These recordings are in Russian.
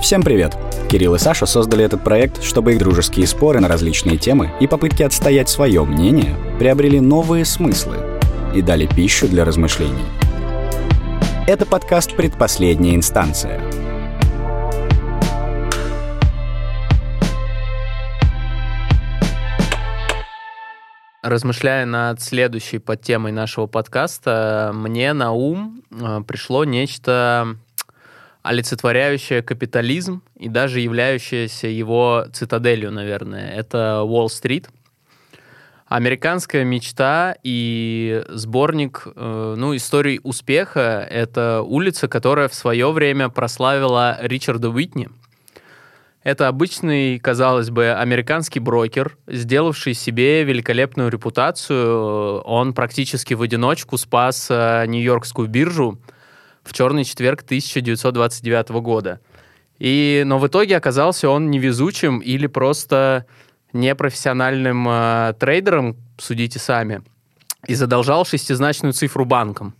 Всем привет! Кирилл и Саша создали этот проект, чтобы их дружеские споры на различные темы и попытки отстоять свое мнение приобрели новые смыслы и дали пищу для размышлений. Это подкаст «Предпоследняя инстанция». Размышляя над следующей подтемой нашего подкаста, мне на ум э, пришло нечто олицетворяющее капитализм и даже являющееся его цитаделью, наверное. Это Уолл-стрит. Американская мечта и сборник э, ну, историй успеха — это улица, которая в свое время прославила Ричарда Уитни. Это обычный, казалось бы, американский брокер, сделавший себе великолепную репутацию. Он практически в одиночку спас э, Нью-Йоркскую биржу — в черный четверг 1929 года. И, но в итоге оказался он невезучим или просто непрофессиональным э, трейдером, судите сами, и задолжал шестизначную цифру банкам.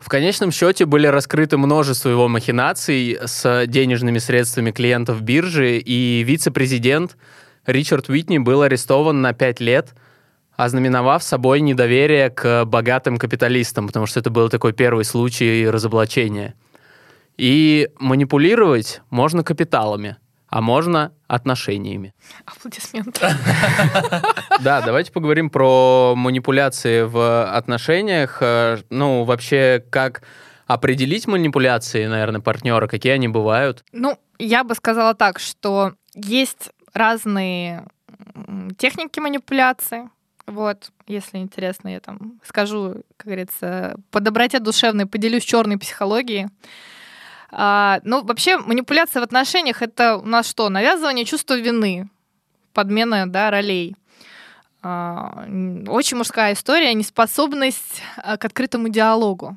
В конечном счете были раскрыты множество его махинаций с денежными средствами клиентов биржи, и вице-президент Ричард Уитни был арестован на пять лет – ознаменовав собой недоверие к богатым капиталистам, потому что это был такой первый случай разоблачения. И манипулировать можно капиталами, а можно отношениями. Аплодисменты. Да, давайте поговорим про манипуляции в отношениях. Ну, вообще, как определить манипуляции, наверное, партнера, какие они бывают? Ну, я бы сказала так, что есть разные техники манипуляции. Вот, если интересно, я там скажу, как говорится, по доброте душевной поделюсь черной психологией. А, ну, вообще, манипуляция в отношениях это у нас что? Навязывание чувства вины, подмена да, ролей. А, очень мужская история, неспособность а, к открытому диалогу.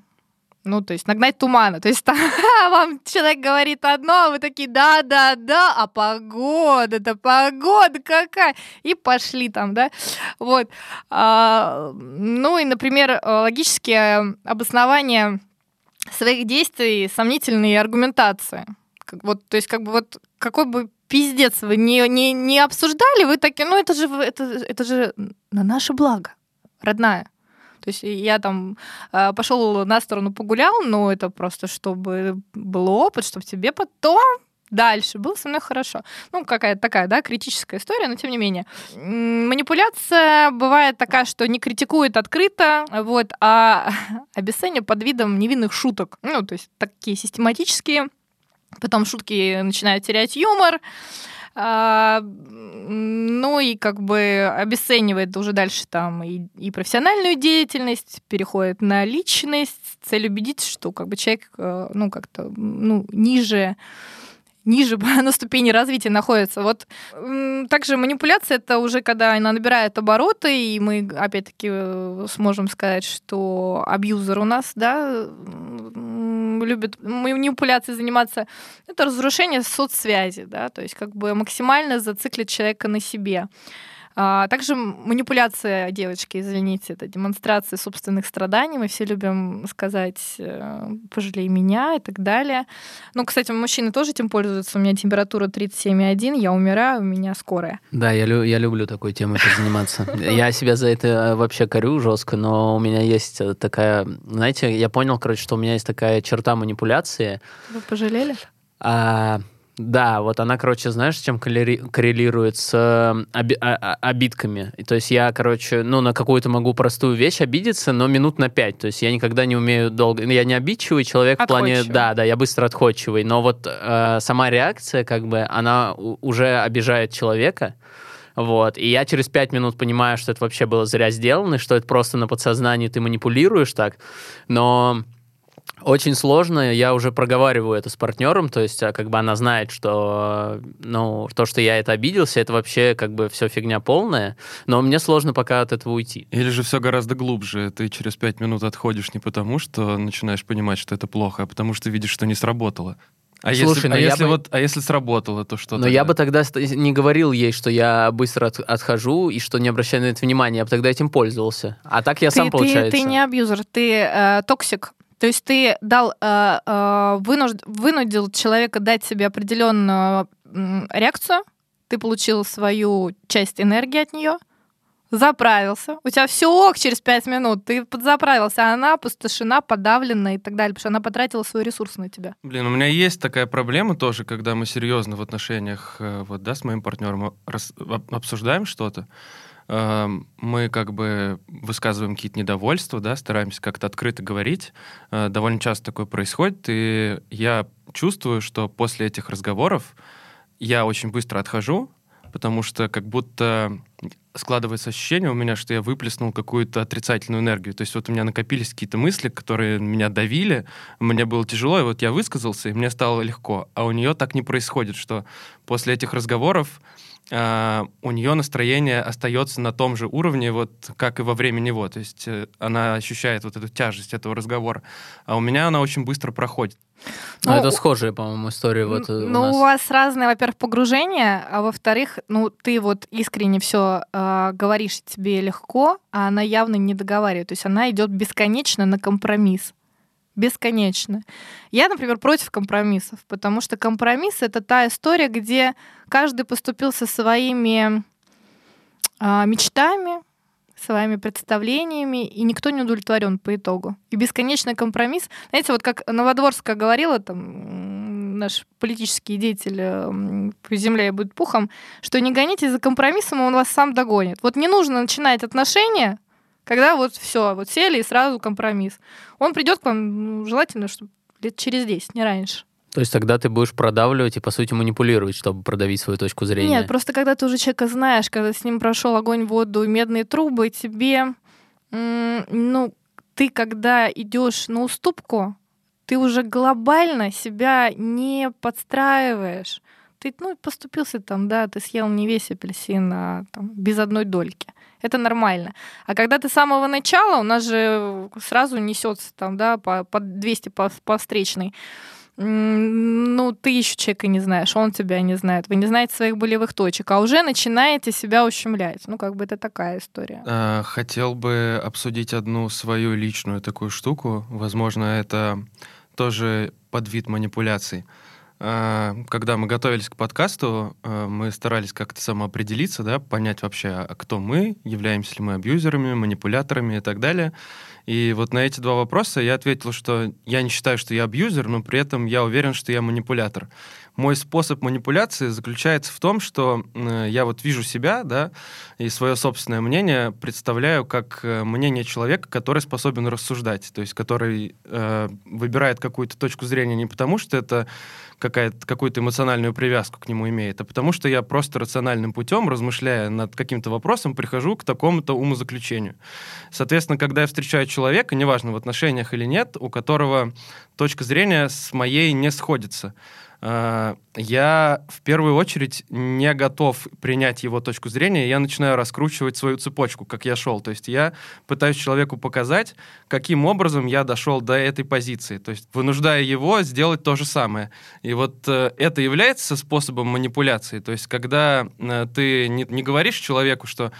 Ну, то есть нагнать тумана. То есть там, вам человек говорит одно, а вы такие, да-да-да, а погода-то, погода какая. И пошли там, да. Вот. А, ну и, например, логические обоснования своих действий, сомнительные аргументации. Вот, то есть как бы вот какой бы пиздец вы не, не, не обсуждали, вы такие, ну это же, это, это же на наше благо, родная. То есть я там а, пошел на сторону погулял, но это просто чтобы был опыт, чтобы тебе потом дальше было со мной хорошо. Ну, какая-то такая, да, критическая история, но тем не менее. Манипуляция бывает такая, что не критикует открыто, вот, а обесценивает под видом невинных шуток. Ну, то есть такие систематические. Потом шутки начинают терять юмор. А, ну и как бы обесценивает уже дальше там и, и профессиональную деятельность, переходит на личность, цель убедить, что как бы человек, э, ну как-то, ну, ниже ниже на ступени развития находится. Вот также манипуляция это уже когда она набирает обороты, и мы опять-таки э, сможем сказать, что абьюзер у нас, да, любит манипуляцией заниматься, это разрушение соцсвязи, да, то есть как бы максимально зациклить человека на себе. А, также манипуляция девочки, извините, это демонстрация собственных страданий. Мы все любим сказать э, «пожалей меня» и так далее. Ну, кстати, мужчины тоже этим пользуются. У меня температура 37,1, я умираю, у меня скорая. Да, я, лю- я люблю такой темой заниматься. Я себя за это э, вообще корю жестко, но у меня есть э, такая... Знаете, я понял, короче, что у меня есть такая черта манипуляции. Вы пожалели? А, да, вот она, короче, знаешь, с чем коррелирует с э, оби- а, а, обидками. То есть я, короче, ну, на какую-то могу простую вещь обидеться, но минут на пять. То есть я никогда не умею долго... Я не обидчивый человек в плане... Да, да, я быстро отходчивый. Но вот э, сама реакция, как бы, она уже обижает человека. Вот. И я через пять минут понимаю, что это вообще было зря сделано, что это просто на подсознании ты манипулируешь так. Но очень сложно, я уже проговариваю это с партнером, то есть а, как бы она знает, что ну, то, что я это обиделся, это вообще как бы все фигня полная, но мне сложно пока от этого уйти. Или же все гораздо глубже, ты через пять минут отходишь не потому, что начинаешь понимать, что это плохо, а потому что видишь, что не сработало. А Слушай, если, ну а я если бы- вот, а если сработало, то что Но я бы тогда не говорил ей, что я быстро от- отхожу и что не обращаю на это внимания, я бы тогда этим пользовался. А так я ты, сам, ты- получается... ты не абьюзер, ты э, токсик. То есть ты дал, э, э, вынужд- вынудил человека дать себе определенную реакцию, ты получил свою часть энергии от нее, заправился, у тебя все ок через пять минут, ты подзаправился, а она опустошена, подавлена и так далее, потому что она потратила свой ресурс на тебя. Блин, у меня есть такая проблема тоже, когда мы серьезно в отношениях, э, вот, да, с моим партнером рас- об- обсуждаем что-то, мы как бы высказываем какие-то недовольства, да, стараемся как-то открыто говорить. Э, Довольно часто такое происходит, и я чувствую, что после этих разговоров я очень быстро отхожу, потому что как будто складывается ощущение у меня, что я выплеснул какую-то отрицательную энергию. То есть вот у меня накопились какие-то мысли, которые меня давили, мне было тяжело, и вот я высказался, и мне стало легко. А у нее так не происходит, что после этих разговоров а, у нее настроение остается на том же уровне, вот как и во время него. То есть э, она ощущает вот эту тяжесть этого разговора. А у меня она очень быстро проходит. Ну, Ну, это схожая, по-моему, история вот э, у ну, нас. у вас разные, во-первых, погружения, а во-вторых, ну, ты вот искренне все говоришь, тебе легко, а она явно не договаривает. То есть она идет бесконечно на компромисс. Бесконечно. Я, например, против компромиссов, потому что компромисс это та история, где каждый поступил со своими а, мечтами, своими представлениями, и никто не удовлетворен по итогу. И бесконечный компромисс. Знаете, вот как Новодворская говорила, там, наш политический деятель м, по земле будет пухом, что не гонитесь за компромиссом, он вас сам догонит. Вот не нужно начинать отношения, когда вот все, вот сели и сразу компромисс. Он придет к вам, ну, желательно, чтобы лет через 10, не раньше. То есть тогда ты будешь продавливать и, по сути, манипулировать, чтобы продавить свою точку зрения. Нет, просто когда ты уже человека знаешь, когда с ним прошел огонь, воду, медные трубы, тебе, ну, ты когда идешь на уступку, ты уже глобально себя не подстраиваешь. Ты, ну, поступился там, да, ты съел не весь апельсин, а там, без одной дольки. Это нормально. А когда ты с самого начала, у нас же сразу несется там, да, по, по 200 по, по встречной. Ну, ты еще человека не знаешь, он тебя не знает, вы не знаете своих болевых точек, а уже начинаете себя ущемлять. Ну, как бы это такая история. А, Хотел бы обсудить одну свою личную такую штуку. Возможно, это тоже подвид манипуляций. А, Когда мы готовились к подкасту, а, мы старались как-то самоопределиться, да, понять вообще, а кто мы, являемся ли мы абьюзерами, манипуляторами и так далее. И вот на эти два вопроса я ответил, что я не считаю, что я абьюзер, но при этом я уверен, что я манипулятор. Мой способ манипуляции заключается в том, что э, я вот вижу себя, да, и свое собственное мнение представляю как э, мнение человека, который способен рассуждать, то есть который э, выбирает какую-то точку зрения не потому, что это какая-то, какую-то эмоциональную привязку к нему имеет, а потому что я просто рациональным путем, размышляя над каким-то вопросом, прихожу к такому-то умозаключению. Соответственно, когда я встречаю человека, неважно, в отношениях или нет, у которого точка зрения с моей не сходится, я в первую очередь не готов принять его точку зрения, я начинаю раскручивать свою цепочку, как я шел. То есть я пытаюсь человеку показать, каким образом я дошел до этой позиции, то есть вынуждая его сделать то же самое. И вот э, это является способом манипуляции. То есть когда э, ты не, говоришь человеку, что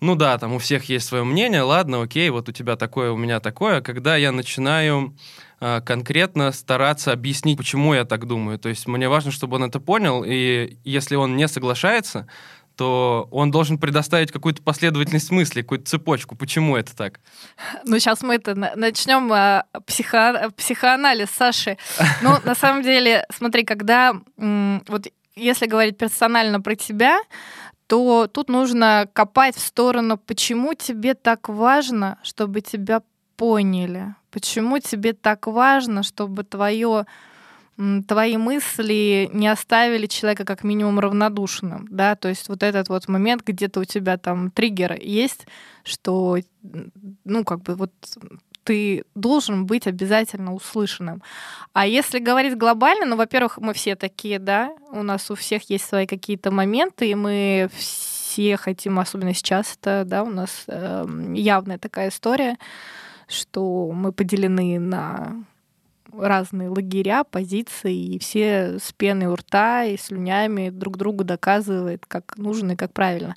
ну да, там у всех есть свое мнение, ладно, окей, вот у тебя такое, у меня такое. А Когда я начинаю э, конкретно стараться объяснить, почему я так думаю. То есть мне важно, чтобы он это понял, и если он не соглашается, то он должен предоставить какую-то последовательность мыслей, какую-то цепочку, почему это так. Ну, сейчас мы это на- начнем а, психо- психоанализ Саши. Ну, на самом деле, смотри, когда вот если говорить персонально про тебя, то тут нужно копать в сторону, почему тебе так важно, чтобы тебя поняли, почему тебе так важно, чтобы твое твои мысли не оставили человека как минимум равнодушным, да, то есть вот этот вот момент, где-то у тебя там триггер есть, что, ну, как бы вот ты должен быть обязательно услышанным. А если говорить глобально, ну, во-первых, мы все такие, да, у нас у всех есть свои какие-то моменты, и мы все хотим, особенно сейчас, это, да, у нас эм, явная такая история, что мы поделены на разные лагеря, позиции, и все с пеной у рта и слюнями друг другу доказывает, как нужно и как правильно.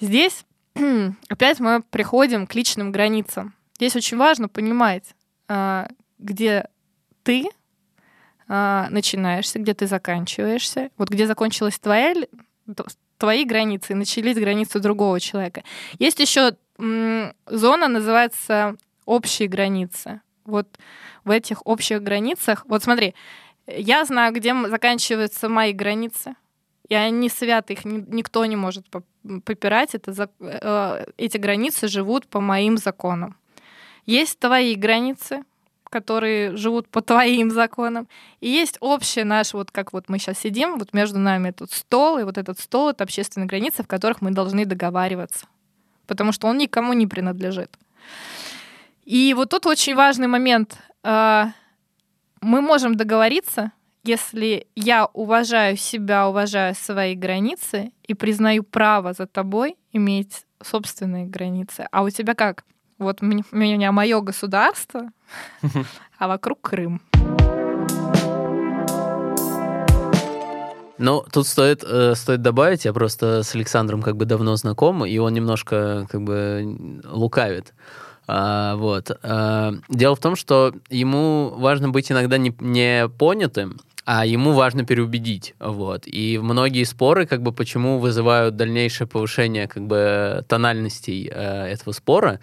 Здесь опять мы приходим к личным границам. Здесь очень важно понимать, а, где ты а, начинаешься, где ты заканчиваешься. Вот где закончилась твоя, твои границы и начались границы другого человека. Есть еще зона, называется общие границы. Вот в этих общих границах, вот смотри, я знаю, где заканчиваются мои границы, и они святы, их никто не может попирать. Это, э, эти границы живут по моим законам. Есть твои границы, которые живут по твоим законам. И есть общее наш, вот как вот мы сейчас сидим, вот между нами тут стол, и вот этот стол — это общественные границы, в которых мы должны договариваться. Потому что он никому не принадлежит. И вот тут очень важный момент. А, мы можем договориться, если я уважаю себя, уважаю свои границы и признаю право за тобой иметь собственные границы. А у тебя как? Вот у меня мое государство, а вокруг Крым. Ну, тут стоит, э, стоит добавить, я просто с Александром как бы давно знаком, и он немножко как бы лукавит. А, вот. А, дело в том, что ему важно быть иногда не, не понятым, а ему важно переубедить, вот. И многие споры, как бы, почему вызывают дальнейшее повышение, как бы, тональностей э, этого спора,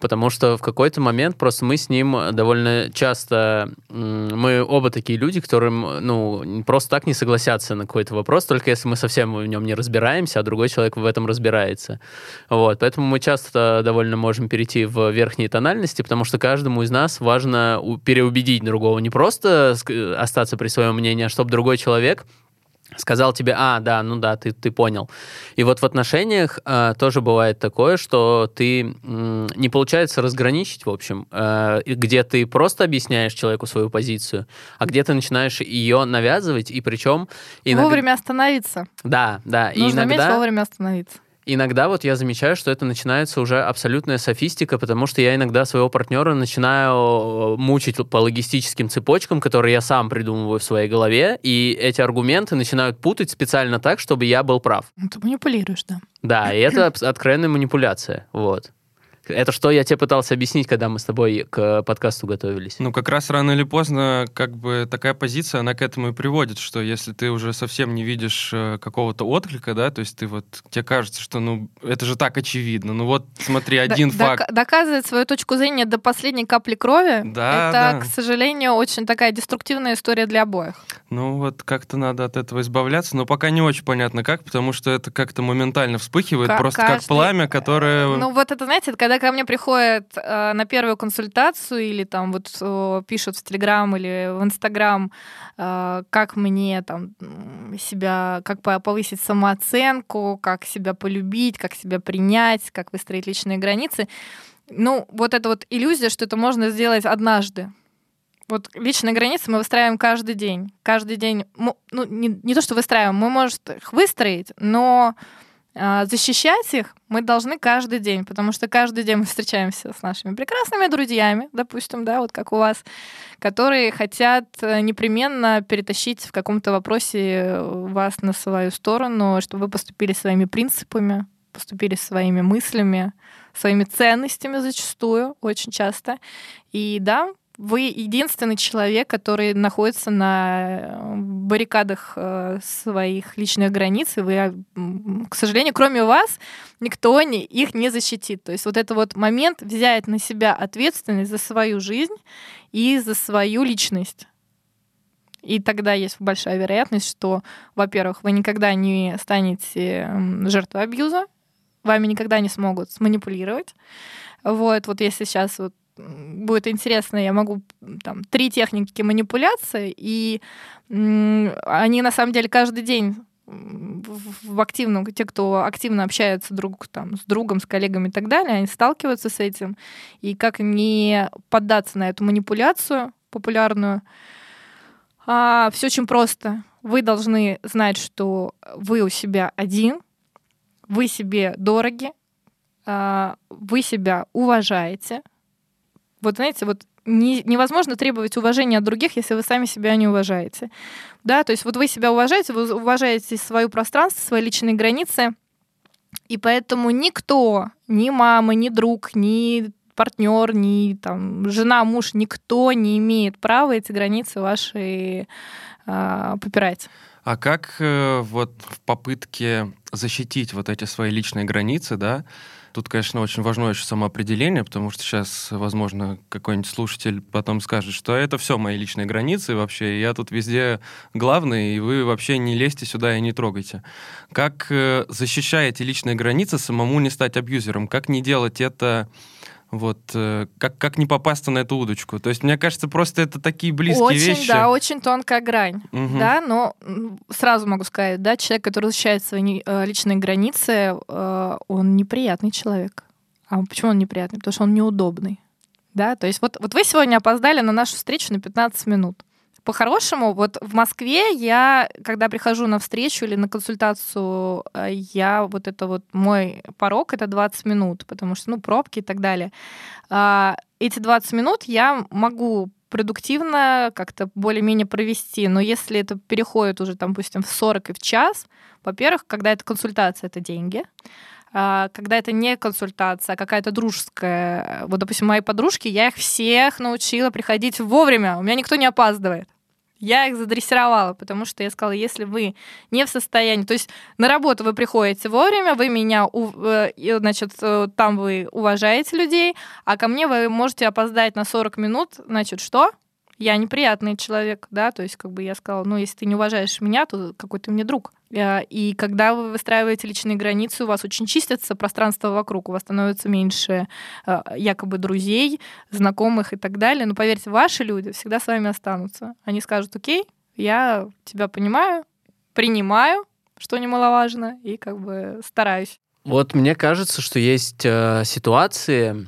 потому что в какой-то момент просто мы с ним довольно часто, мы оба такие люди, которым, ну, просто так не согласятся на какой-то вопрос, только если мы совсем в нем не разбираемся, а другой человек в этом разбирается. Вот, поэтому мы часто довольно можем перейти в верхние тональности, потому что каждому из нас важно переубедить другого, не просто остаться при своем мнении, а чтобы другой человек сказал тебе, а, да, ну да, ты, ты понял. И вот в отношениях э, тоже бывает такое, что ты э, не получается разграничить, в общем, э, где ты просто объясняешь человеку свою позицию, а где ты начинаешь ее навязывать, и причем... Иногда... Вовремя остановиться. Да, да. Нужно и иногда... уметь вовремя остановиться иногда вот я замечаю, что это начинается уже абсолютная софистика, потому что я иногда своего партнера начинаю э, мучить по логистическим цепочкам, которые я сам придумываю в своей голове, и эти аргументы начинают путать специально так, чтобы я был прав. Ну, ты манипулируешь, да. Да, и это откровенная манипуляция, вот. Это что я тебе пытался объяснить, когда мы с тобой к подкасту готовились? Ну, как раз рано или поздно, как бы такая позиция, она к этому и приводит, что если ты уже совсем не видишь э, какого-то отклика, да, то есть ты вот, тебе кажется, что, ну, это же так очевидно, ну вот, смотри, один Д- факт. Доказывает свою точку зрения до последней капли крови. Да, Это, да. к сожалению, очень такая деструктивная история для обоих. Ну, вот как-то надо от этого избавляться, но пока не очень понятно как, потому что это как-то моментально вспыхивает, К- просто каждый... как пламя, которое... Ну, вот это, знаете, когда ко мне приходят э, на первую консультацию или там вот э, пишут в Телеграм или в Инстаграм, э, как мне там себя, как повысить самооценку, как себя полюбить, как себя принять, как выстроить личные границы. Ну, вот эта вот иллюзия, что это можно сделать однажды. Вот личные границы мы выстраиваем каждый день. Каждый день, ну, не, не то, что выстраиваем, мы, может, их выстроить, но защищать их мы должны каждый день, потому что каждый день мы встречаемся с нашими прекрасными друзьями, допустим, да, вот как у вас, которые хотят э, непременно перетащить в каком-то вопросе вас на свою сторону, чтобы вы поступили своими принципами, поступили своими мыслями, своими ценностями зачастую, очень часто. И да, вы единственный человек, который находится на э, баррикадах э, своих личных границ, и вы, а, к сожалению, кроме вас, никто не, их не защитит. То есть вот этот вот момент взять на себя ответственность за свою жизнь и за свою личность. И тогда есть большая вероятность, что, во-первых, вы никогда не станете жертвой абьюза, вами никогда не смогут сманипулировать. Вот, вот если сейчас вот будет интересно, я могу там три техники манипуляции, и они на самом деле каждый день в активном, те, кто активно общается друг там, с другом, с коллегами и так далее, они сталкиваются с этим. И как не поддаться на эту манипуляцию популярную. А, все очень просто. Вы должны знать, что вы у себя один, вы себе дороги, а, вы себя уважаете, Вот знаете, вот не, невозможно требовать уважения от других, если вы сами себя не уважаете. Да, то есть вот вы себя уважаете, вы уважаете свое пространство, свои личные границы, и поэтому никто, ни мама, ни друг, ни партнер, ни там жена, муж, никто не имеет права эти границы ваши э, попирать. А как э, вот в попытке защитить вот эти свои личные границы, да, Тут, конечно, очень важно еще самоопределение, потому что сейчас, возможно, какой-нибудь слушатель потом скажет, что это все мои личные границы вообще, я тут везде главный, и вы вообще не лезьте сюда и не трогайте. Как э, защищаете личные границы, самому не стать абьюзером? Как не делать это вот э, как, как не попасться на эту удочку? То есть, мне кажется, просто это такие близкие очень, вещи. Да, очень тонкая грань. Угу. Да, но сразу могу сказать, да, человек, который защищает свои э, личные границы, э, он неприятный человек. А почему он неприятный? Потому что он неудобный. Да, то есть вот, вот вы сегодня опоздали на нашу встречу на 15 минут. По-хорошему, вот в Москве я, когда прихожу на встречу или на консультацию, э, я вот это вот мой порог это 20 минут, потому что, ну, пробки и так далее. А, эти 20 минут я могу продуктивно как-то более-менее провести, но если это переходит уже, там, допустим, в 40 и в час, во-первых, когда это консультация, это деньги, когда это не консультация, а какая-то дружеская. Вот, допустим, мои подружки, я их всех научила приходить вовремя. У меня никто не опаздывает. Я их задрессировала, потому что я сказала, если вы не в состоянии, то есть на работу вы приходите вовремя, вы меня, э, значит, э, там вы уважаете людей, а ко мне вы можете опоздать на 40 минут, значит, что? я неприятный человек, да, то есть как бы я сказала, ну, если ты не уважаешь меня, то какой ты мне друг. Э, и когда вы выстраиваете личные границы, у вас очень чистится пространство вокруг, у вас становится меньше э, якобы друзей, знакомых и так далее. Но поверьте, ваши люди всегда с вами останутся. Они скажут, окей, я тебя понимаю, принимаю, что немаловажно, и как бы стараюсь. Вот мне кажется, что есть э, ситуации,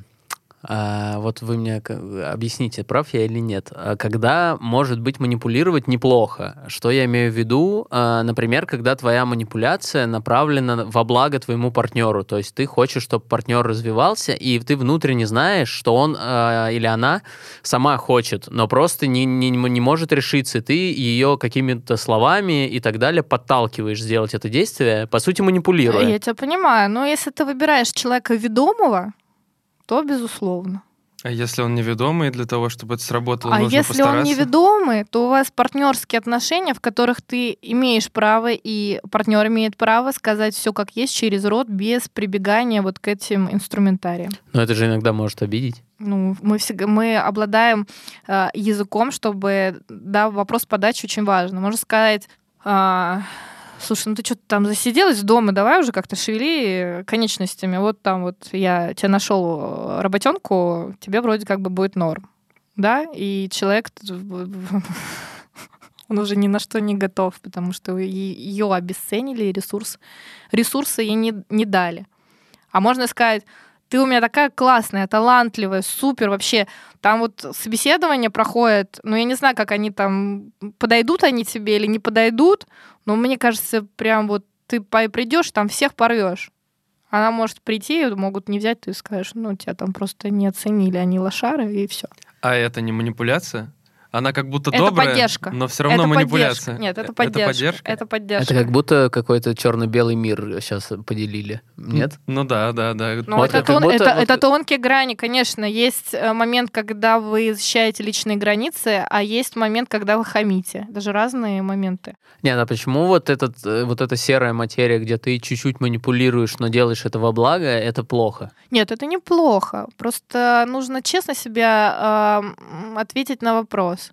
а, вот вы мне объясните, прав я или нет. А когда может быть манипулировать неплохо? Что я имею в виду? А, например, когда твоя манипуляция направлена во благо твоему партнеру. То есть ты хочешь, чтобы партнер развивался, и ты внутренне знаешь, что он а, или она сама хочет, но просто не, не, не может решиться. Ты ее какими-то словами и так далее подталкиваешь сделать это действие, по сути, манипулируя. Я тебя понимаю. Но если ты выбираешь человека ведомого, то безусловно. А если он неведомый, для того, чтобы это сработало, а нужно если постараться? он неведомый, то у вас партнерские отношения, в которых ты имеешь право и партнер имеет право сказать все как есть через рот без прибегания вот к этим инструментариям. Но это же иногда может обидеть. Ну, мы всегда мы обладаем э, языком, чтобы да вопрос подачи очень важен. Можно сказать. Э, слушай, ну ты что-то там засиделась дома, давай уже как-то шевели конечностями. Вот там вот я тебе нашел э, работенку, тебе вроде как бы будет норм. Да, и человек он уже ни на что не готов, потому что ее обесценили, ресурс, ресурсы ей не, не дали. А можно сказать, ты у меня такая классная, талантливая, супер вообще. Там вот собеседование проходит, ну, я не знаю, как они там, подойдут они тебе или не подойдут, но мне кажется, прям вот ты придешь, там всех порвешь. Она может прийти, могут не взять, ты скажешь, ну, тебя там просто не оценили, они лошары, и все. А это не манипуляция? Она как будто это добрая, поддержка. но все равно это манипуляция. Поддержка. Нет, это поддержка. Это поддержка. Это поддержка. Это как будто какой-то черно-белый мир сейчас поделили. Нет? Ну да, да, да. Ну, вот это, тон, будто, это, вот... это тонкие грани, конечно. Есть э, момент, когда вы защищаете личные границы, а есть момент, когда вы хамите. Даже разные моменты. Нет, а почему вот, этот, э, вот эта серая материя, где ты чуть-чуть манипулируешь, но делаешь это во благо, это плохо? Нет, это не плохо. Просто нужно честно себя э, ответить на вопрос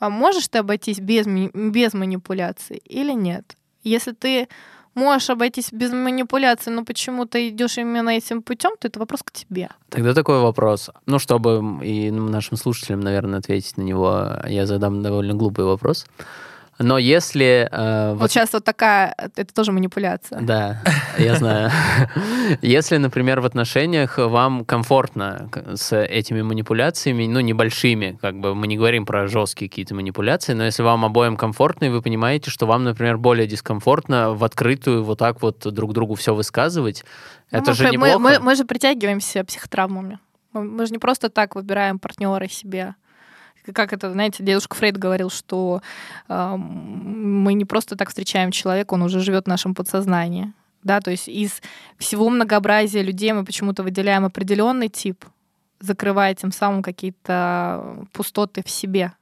а можешь ты обойтись без, без манипуляций или нет? Если ты можешь обойтись без манипуляций, но почему ты идешь именно этим путем, то это вопрос к тебе. Тогда такой вопрос. Ну, чтобы и нашим слушателям, наверное, ответить на него, я задам довольно глупый вопрос. Но если... Э, вот, вот сейчас вот такая, это тоже манипуляция. Да, я знаю. Если, например, в отношениях вам комфортно с этими манипуляциями, ну, небольшими, как бы мы не говорим про жесткие какие-то манипуляции, но если вам обоим комфортно, и вы понимаете, что вам, например, более дискомфортно в открытую вот так вот друг другу все высказывать, ну, это мы, же неплохо. Мы, мы, мы же притягиваемся психотравмами. Мы, мы же не просто так выбираем партнера себе. Как это, знаете, дедушка Фрейд говорил, что э, мы не просто так встречаем человека, он уже живет в нашем подсознании. Да, то есть из всего многообразия людей мы почему-то выделяем определенный тип, закрывая тем самым какие-то пустоты в себе.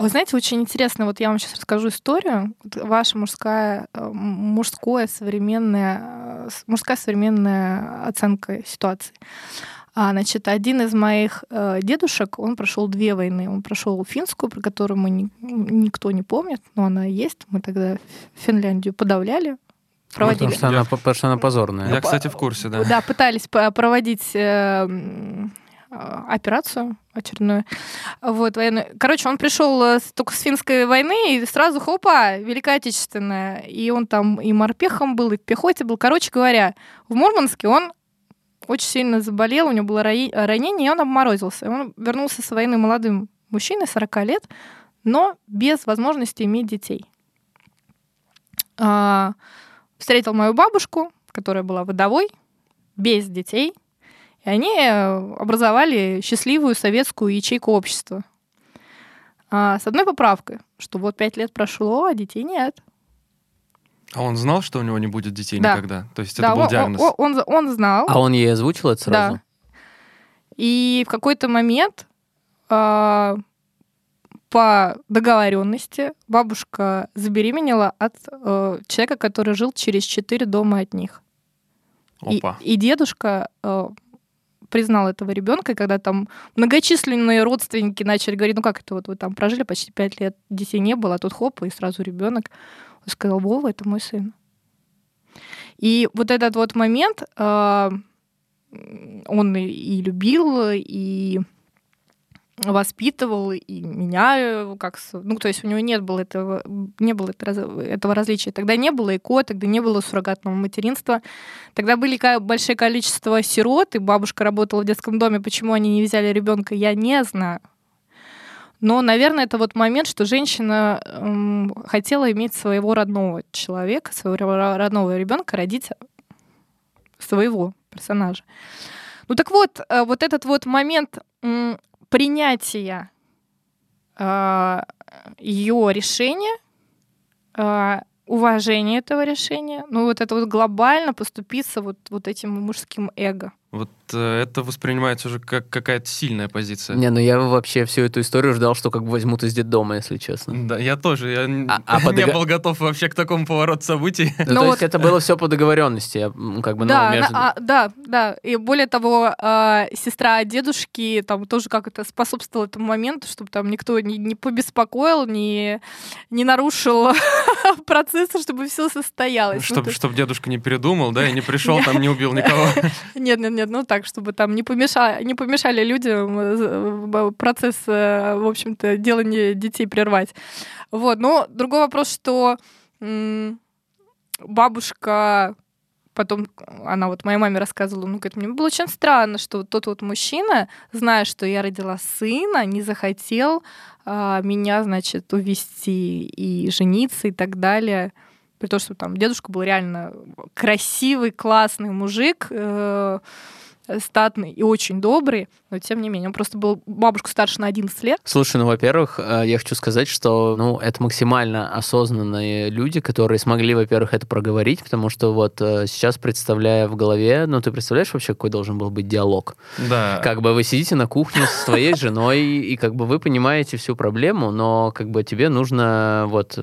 Вы знаете, очень интересно, вот я вам сейчас расскажу историю. Ваша мужская, э, мужское современная, э, мужская современная оценка ситуации. А, значит, один из моих э, дедушек, он прошел две войны. Он прошел финскую, про которую мы ни, никто не помнит, но она есть. Мы тогда Финляндию подавляли, проводили. Потому что она, потому что она позорная. Я, кстати, в курсе, да. Да, пытались проводить э, операцию очередную. Вот, военную. Короче, он пришел э, только с финской войны, и сразу хопа, Великая Отечественная. И он там и морпехом был, и в пехоте был. Короче говоря, в Мурманске он очень сильно заболел, у него было ранение, и он обморозился. Он вернулся с войны молодым мужчиной, 40 лет, но без возможности иметь детей. А, встретил мою бабушку, которая была водовой, без детей, и они э, образовали счастливую советскую ячейку общества. А, с одной поправкой, что вот пять лет прошло, а детей нет. А он знал, что у него не будет детей да. никогда? То есть да, это был он, диагноз? Он, он, он знал. А он ей озвучил это сразу? Да. И в какой-то момент э, по договоренности бабушка забеременела от э, человека, который жил через четыре дома от них. Опа. И, и дедушка э, признал этого ребенка, когда там многочисленные родственники начали говорить, ну как это вот вы там прожили почти пять лет, детей не было, а тут хоп, и сразу ребенок. Он сказал, Вова, это мой сын. И вот этот вот момент э, он и, и любил, и воспитывал и меня э, как ну то есть у него нет было этого не было этого различия. Тогда не было ЭКО тогда не было суррогатного материнства. Тогда были большое количество сирот и бабушка работала в детском доме. Почему они не взяли ребенка я не знаю но наверное это вот момент что женщина эм, хотела иметь своего родного человека своего родного ребенка родить своего персонажа ну так вот э, вот этот вот момент принятия э, ее решения, э, уважения этого решения, ну вот это вот глобально поступиться вот, вот этим мужским эго. Вот э, это воспринимается уже как какая-то сильная позиция. Не, ну я вообще всю эту историю ждал, что как бы возьмут из детдома, если честно. Да, я тоже. Я а, а не был готов вообще к такому повороту событий. Ну, то есть это было все по договоренности, как бы, да, ну, между... а, да, да. И более того, э, сестра дедушки там тоже как это способствовала этому моменту, чтобы там никто не, не побеспокоил, не, не нарушил процесса, чтобы все состоялось. Чтобы ну, чтоб дедушка не передумал, да, и не пришел там, не убил никого. Нет, нет, нет, ну так, чтобы там не помешали, не помешали людям э, процесс, э, в общем-то, делания детей прервать. Вот, но другой вопрос, что бабушка потом она вот моей маме рассказывала, ну, говорит, мне было очень странно, что вот тот вот мужчина, зная, что я родила сына, не захотел а, меня, значит, увести и жениться и так далее. При том, что там дедушка был реально красивый, классный мужик, э, статный и очень добрый, но тем не менее, он просто был бабушку старше на 11 лет. Слушай, ну, во-первых, э, я хочу сказать, что, ну, это максимально осознанные люди, которые смогли, во-первых, это проговорить, потому что вот э, сейчас, представляя в голове, ну, ты представляешь вообще, какой должен был быть диалог? Да. Как бы вы сидите на кухне со своей женой, и как бы вы понимаете всю проблему, но как бы тебе нужно вот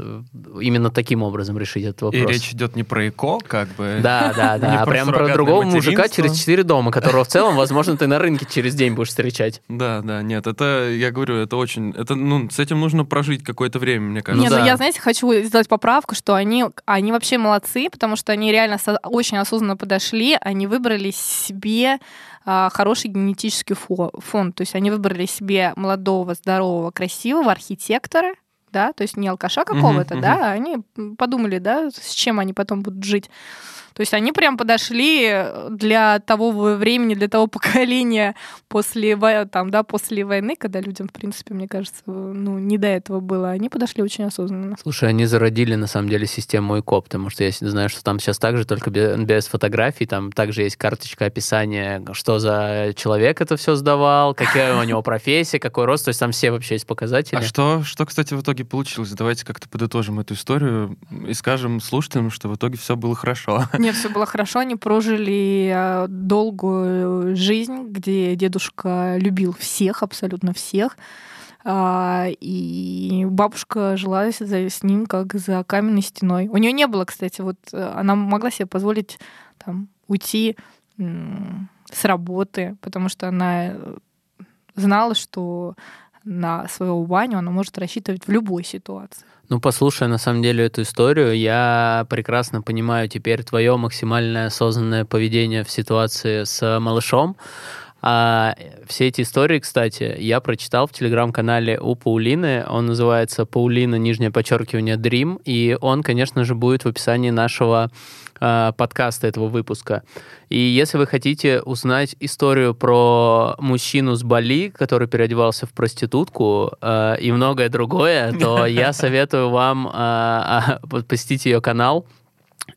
именно таким образом решить этот вопрос. И речь идет не про ЭКО, как бы. Да, да, да, а прям про другого мужика через четыре дома, которого в целом, возможно, ты на рынке через день будешь встречать. Да, да, нет, это, я говорю, это очень, это, ну, с этим нужно прожить какое-то время, мне кажется. Нет, ну, ну да. я, знаете, хочу сделать поправку, что они, они вообще молодцы, потому что они реально со- очень осознанно подошли, они выбрали себе а, хороший генетический фо- фон, то есть они выбрали себе молодого, здорового, красивого архитектора, да, то есть не алкаша какого-то, uh-huh, да, uh-huh. они подумали, да, с чем они потом будут жить. То есть они прям подошли для того времени, для того поколения после, там, да, после войны, когда людям, в принципе, мне кажется, ну, не до этого было. Они подошли очень осознанно. Слушай, они зародили, на самом деле, систему ИКОП, потому что я знаю, что там сейчас также, только без, без фотографий, там также есть карточка описания, что за человек это все сдавал, какая у него профессия, какой рост, то есть там все вообще есть показатели. А что, что, кстати, в итоге получилось? Давайте как-то подытожим эту историю и скажем слушателям, что в итоге все было хорошо. Нет, все было хорошо, они прожили э, долгую жизнь, где дедушка любил всех, абсолютно всех, а, и бабушка жила с ним как за каменной стеной. У нее не было, кстати, вот э, она могла себе позволить там уйти с работы, потому что она знала, что на своего Ваню она может рассчитывать в любой ситуации. Ну, послушая на самом деле эту историю, я прекрасно понимаю теперь твое максимальное осознанное поведение в ситуации с малышом. А все эти истории, кстати, я прочитал в телеграм-канале у Паулины. Он называется «Паулина, нижнее подчеркивание, Dream». И он, конечно же, будет в описании нашего э, подкаста этого выпуска. И если вы хотите узнать историю про мужчину с Бали, который переодевался в проститутку э, и многое другое, то я советую вам э, посетить ее канал.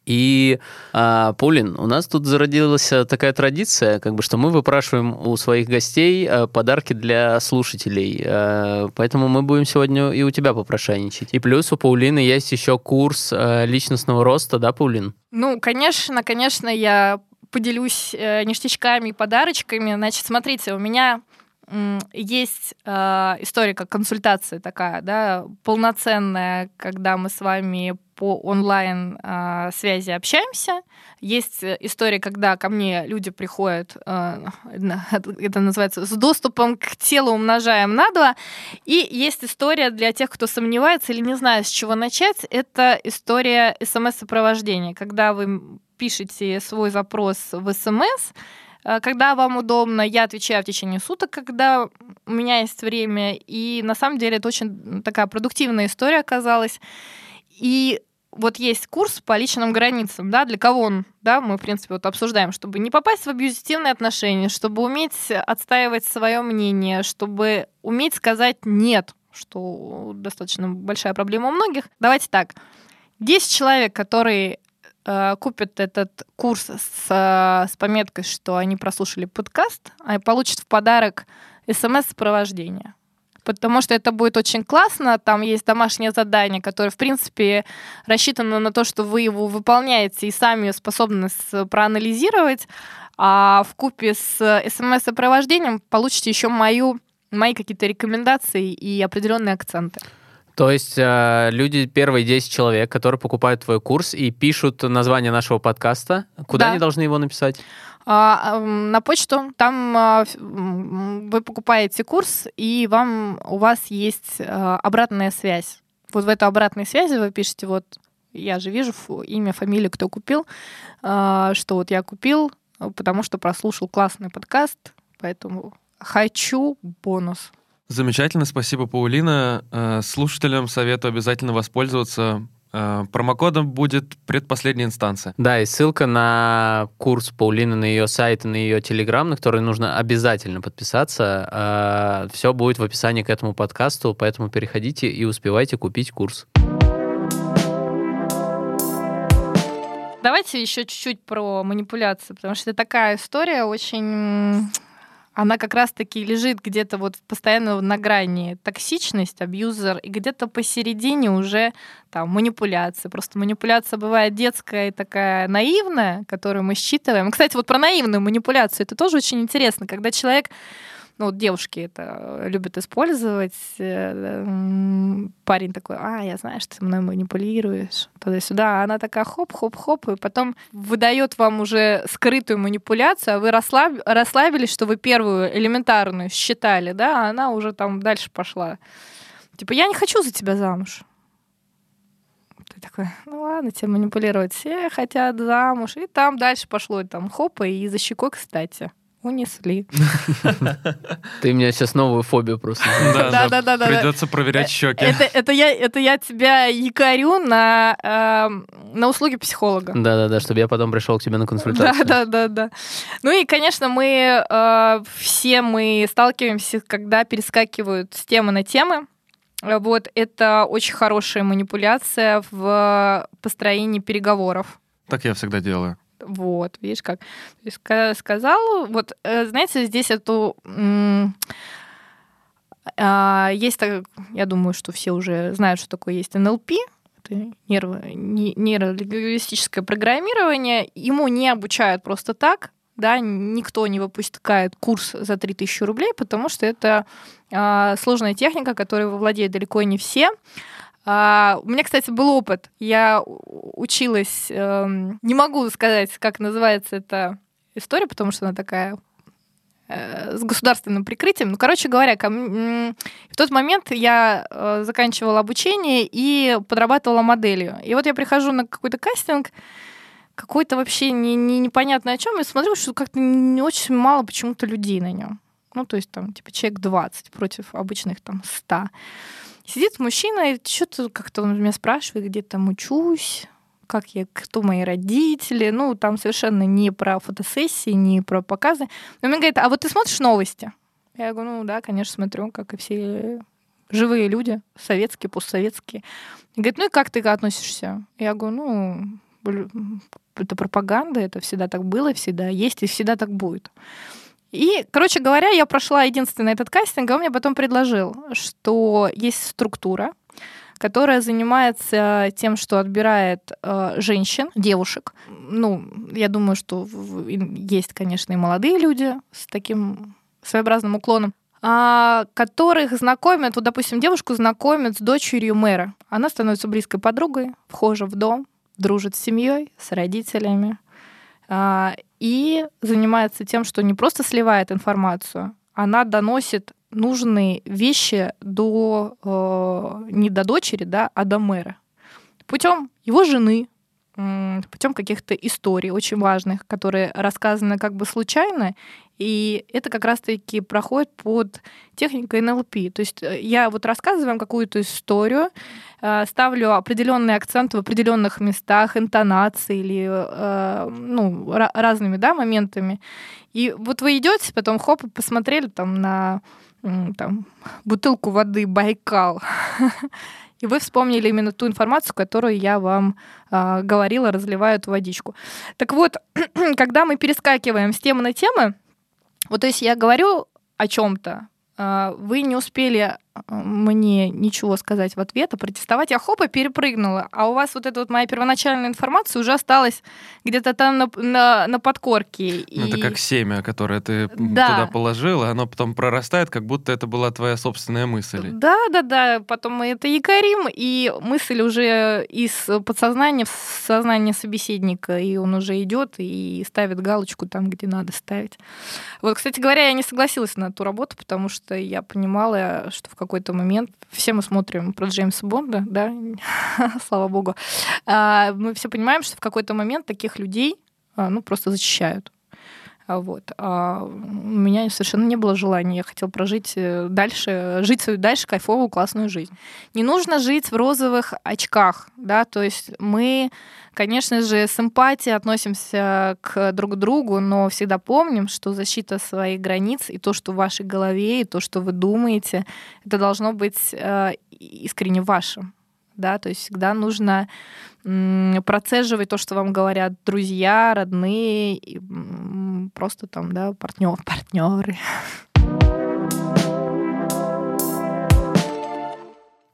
И, а, Пулин, у нас тут зародилась такая традиция, как бы, что мы выпрашиваем у своих гостей а, подарки для слушателей. А, поэтому мы будем сегодня и у тебя попрошайничать. И плюс у Паулины есть еще курс личностного роста, да, Паулин? Ну, конечно, конечно, я поделюсь э, ништячками и подарочками. Значит, смотрите, у меня есть э, история как консультация такая, да, полноценная, когда мы с вами по онлайн э, связи общаемся. Есть история, когда ко мне люди приходят, э, это называется, с доступом к телу умножаем на два. И есть история для тех, кто сомневается или не знает, с чего начать. Это история смс-сопровождения, когда вы пишете свой запрос в смс, Э, когда вам удобно, я отвечаю в течение суток, когда у меня есть время. И на самом деле это очень такая продуктивная история оказалась. И вот есть курс по личным границам, да, для кого он, да, мы, в принципе, вот обсуждаем, чтобы не попасть в абьюзивные отношения, чтобы уметь отстаивать свое мнение, чтобы уметь сказать «нет», что достаточно большая проблема у многих. Давайте так. 10 человек, которые Э, купят этот курс с, с пометкой, что они прослушали подкаст, а получат в подарок смс-сопровождение. Потому что это будет очень классно. Там есть домашнее задание, которое, в принципе, рассчитано на то, что вы его выполняете и сами способны проанализировать. А в купе с смс-сопровождением получите еще мою, мои какие-то рекомендации и определенные акценты. То есть э, люди, первые 10 человек, которые покупают твой курс и пишут название нашего подкаста, куда да. они должны его написать? А, на почту. Там а, вы покупаете курс, и вам у вас есть а, обратная связь. Вот в эту обратной связи вы пишете, вот я же вижу имя, фамилию, кто купил, а, что вот я купил, потому что прослушал классный подкаст, поэтому хочу бонус. Замечательно, спасибо, Паулина. Э, слушателям советую обязательно воспользоваться э, Промокодом будет предпоследняя инстанция. Да, и ссылка на курс Паулины на ее сайт и на ее телеграм, на который нужно обязательно подписаться. Э, Все будет в описании к этому подкасту, поэтому переходите и успевайте купить курс. Давайте еще чуть-чуть про манипуляцию, потому что это такая история очень она как раз-таки лежит где-то вот постоянно на грани токсичность, абьюзер, и где-то посередине уже там манипуляция. Просто манипуляция бывает детская и такая наивная, которую мы считываем. Кстати, вот про наивную манипуляцию это тоже очень интересно, когда человек ну, вот девушки это любят использовать. Э, парень такой, а, я знаю, что ты мной манипулируешь, туда-сюда. А она такая хоп-хоп-хоп, и потом выдает вам уже скрытую манипуляцию, а вы расслаб... расслабились, что вы первую элементарную считали, да, а она уже там дальше пошла. Типа, я не хочу за тебя замуж. Ты такой, ну ладно, тебя манипулировать. Все хотят замуж. И там дальше пошло, там, хопа, и за щекой, кстати унесли. Ты мне сейчас новую фобию просто. Да, Да, придется проверять щеки. Это, я, это я тебя якорю на, эм, на услуги психолога. Да-да-да, чтобы я потом пришел к тебе на консультацию. да, да, да. Ну и, конечно, мы э, все мы сталкиваемся, когда перескакивают с темы на темы. Э, Вот это очень хорошая манипуляция в построении переговоров. Так я всегда делаю. Вот, видишь как. Сказал, вот, э, знаете, здесь эту... а, Есть, так- я думаю, что все уже знают, что такое есть НЛП, это нейро- не- нейролингвистическое программирование. Ему не обучают просто так, да, никто не выпускает курс за 3000 рублей, потому что это а, сложная техника, которой владеют далеко не все. А, у меня, кстати, был опыт. Я училась, эм, не могу сказать, как называется эта история, потому что она такая э, с государственным прикрытием. Ну, короче говоря, в тот момент я э, заканчивала обучение и подрабатывала моделью. И вот я прихожу на какой-то кастинг, какой-то вообще не, не- непонятно о чем, и смотрю, что как-то не очень мало почему-то людей на нем. Ну, то есть там, типа, человек 20 против обычных там 100. Сидит мужчина, и что-то как-то он меня спрашивает, где там учусь, как я, кто мои родители. Ну, там совершенно не про фотосессии, не про показы. Но мне говорит, а вот ты смотришь новости? Я говорю, ну да, конечно, смотрю, как и все живые люди, советские, постсоветские. И говорит, ну и как ты относишься? Я говорю, ну, это пропаганда, это всегда так было, всегда есть и всегда так будет. И, короче говоря, я прошла единственный этот кастинг, а он мне потом предложил, что есть структура, которая занимается тем, что отбирает э, женщин, девушек. Ну, я думаю, что есть, конечно, и молодые люди с таким своеобразным уклоном, а, которых знакомят, вот, допустим, девушку знакомят с дочерью мэра. Она становится близкой подругой, вхожа в дом, дружит с семьей, с родителями а, и занимается тем, что не просто сливает информацию, она доносит нужные вещи до э, не до дочери, да, а до мэра. Путем его жены, путем каких-то историй очень важных, которые рассказаны как бы случайно, и это как раз-таки проходит под техникой НЛП. То есть э, я вот рассказываю вам какую-то историю, э, ставлю определенные акценты в определенных местах, интонации или э, ну, ра- разными да, моментами. И вот вы идете, потом хоп, посмотрели там на там, бутылку воды Байкал. И вы вспомнили именно ту информацию, которую я вам э, говорила, разливаю эту водичку. Так вот, когда мы перескакиваем с темы на темы, вот то есть я говорю о чем-то, вы не успели мне ничего сказать в ответ, а протестовать, я хоп, и перепрыгнула. А у вас вот эта вот моя первоначальная информация уже осталась где-то там на, на, на подкорке. Ну, Это И- как семя, которое ты Да. туда положила, оно потом прорастает, как будто это была твоя собственная мысль. Да, да, да. Потом мы это якорим, и мысль уже из подсознания в сознание собеседника, и он уже идет и ставит галочку там, где надо ставить. Вот, кстати говоря, я не согласилась на ту работу, потому что я понимала, что в какой-то момент все мы смотрим про Джеймса Бонда, да, слава богу. А, Мы все понимаем, что в какой-то момент таких людей а, ну, просто зачищают. А Вот. А у меня совершенно не было желания. Я хотела прожить э, дальше, жить свою дальше кайфовую, классную жизнь. Не нужно жить в розовых очках, да, то есть мы, конечно же, с эмпатией относимся к друг другу, но всегда помним, что защита своих границ и то, что в вашей голове, и то, что вы думаете, это должно быть э, искренне вашим. Да, то есть всегда нужно процеживать то, что вам говорят друзья, родные, просто там, да, партнер, партнеры.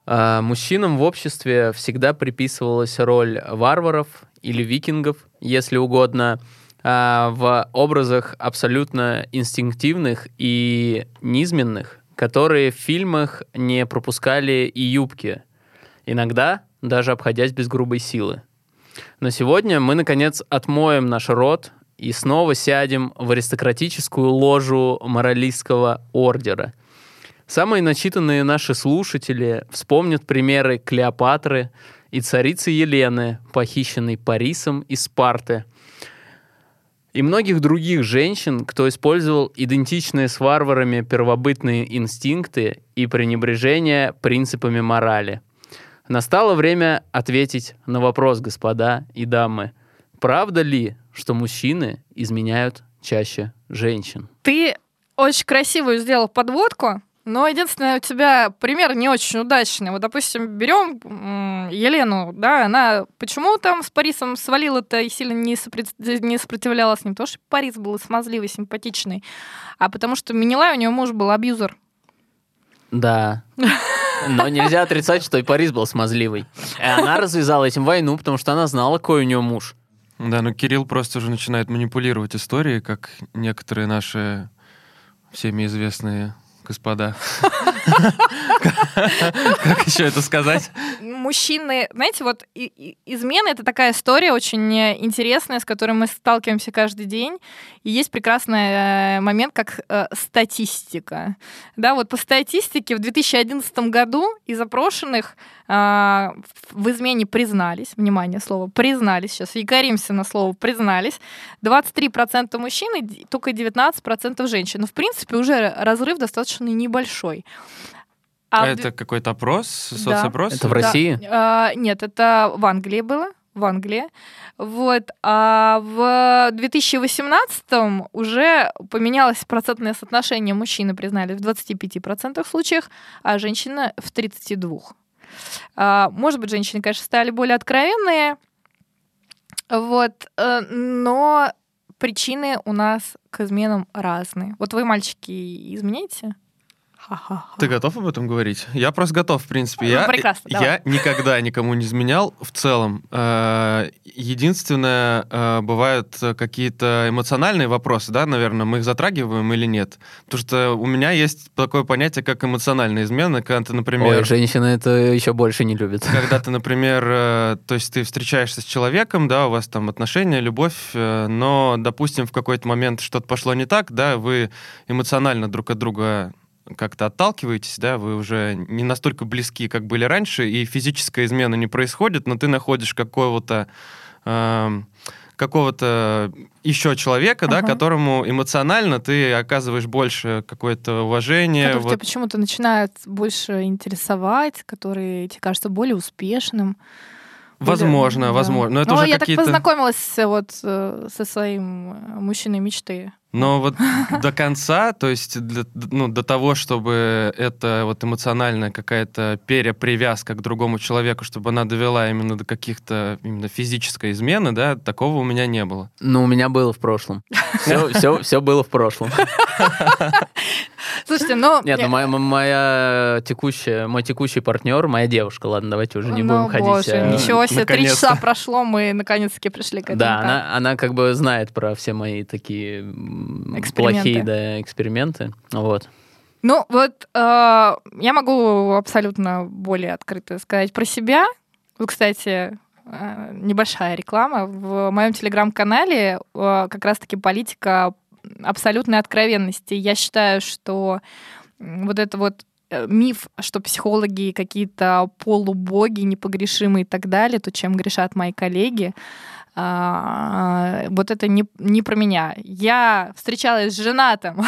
А, Мужчинам в обществе всегда приписывалась роль варваров или викингов, если угодно, а, в образах абсолютно инстинктивных и низменных, которые в фильмах не пропускали и юбки, иногда даже обходясь без грубой силы. Но сегодня мы, наконец, отмоем наш рот и снова сядем в аристократическую ложу моралистского ордера – Самые начитанные наши слушатели вспомнят примеры Клеопатры и царицы Елены, похищенной Парисом из Спарты. и многих других женщин, кто использовал идентичные с варварами первобытные инстинкты и пренебрежение принципами морали. Настало время ответить на вопрос, господа и дамы. Правда ли, что мужчины изменяют чаще женщин? Ты очень красивую сделал подводку, но единственное, у тебя пример не очень удачный. Вот, допустим, берем Елену, да, она почему там с Парисом свалила-то и сильно не, сопро- не сопротивлялась? Не то, что Парис был смазливый, симпатичный, а потому что Минилай у нее муж был абьюзер. Да. Но нельзя отрицать, что и Парис был смазливый. И она развязала этим войну, потому что она знала, какой у нее муж. Да, но Кирилл просто уже начинает манипулировать историей, как некоторые наши всеми известные господа. Как еще это сказать? Мужчины, знаете, вот измена — это такая история очень интересная, с которой мы сталкиваемся каждый день. И есть прекрасный э, момент, как э, статистика. Да, вот по статистике в 2011 году из опрошенных э, в измене признались, внимание, слово признались, сейчас якоримся на слово признались, 23% мужчин и только 19% женщин. Но, в принципе, уже разрыв достаточно небольшой. А, а это в... какой-то опрос, соцопрос? Да. Это в России? Да. А, нет, это в Англии было в Англии. Вот. А в 2018 уже поменялось процентное соотношение. Мужчины признали в 25% случаях, а женщины в 32%. А, может быть, женщины, конечно, стали более откровенные, вот, э, но причины у нас к изменам разные. Вот вы, мальчики, изменяете? Ты готов об этом говорить? Я просто готов, в принципе. Я, ну, Прекрасно, я никогда никому не изменял в целом. Э, единственное, э, бывают какие-то эмоциональные вопросы, да, наверное, мы их затрагиваем или нет. Потому что у меня есть такое понятие, как эмоциональная измена, когда ты, например... Ой, женщины это еще больше не любят. Когда ты, например, э, то есть ты встречаешься с человеком, да, у вас там отношения, любовь, но, допустим, в какой-то момент что-то пошло не так, да, вы эмоционально друг от друга как-то отталкиваетесь, да, вы уже не настолько близки, как были раньше, и физическая измена не происходит, но ты находишь какого-то э, какого-то еще человека, uh-huh. да, которому эмоционально ты оказываешь больше какое-то уважение. Который вот. тебя почему-то начинает больше интересовать, который тебе кажется более успешным. Возможно, да. возможно. Но это ну, уже я какие-то... так познакомилась вот э, со своим э, мужчиной мечты. Но вот до конца, то есть для, ну, до того, чтобы это вот эмоциональная какая-то перепривязка к другому человеку, чтобы она довела именно до каких-то именно физической измены, да, такого у меня не было. Ну, у меня было в прошлом. Все, все, все было в прошлом. Слушайте, ну... Нет, ну моя, моя текущая, мой текущий партнер, моя девушка, ладно, давайте уже не ну, будем ходить. Боже, ничего себе, три часа прошло, мы наконец-таки пришли к этому. Да, она, она как бы знает про все мои такие плохие да, эксперименты. Вот. Ну, вот э, я могу абсолютно более открыто сказать про себя. Вот, кстати, э, небольшая реклама. В моем телеграм-канале э, как раз-таки политика абсолютной откровенности. Я считаю, что вот это вот э, миф, что психологи какие-то полубоги, непогрешимые и так далее, то, чем грешат мои коллеги, а, вот это не, не про меня. Я встречалась с женатым,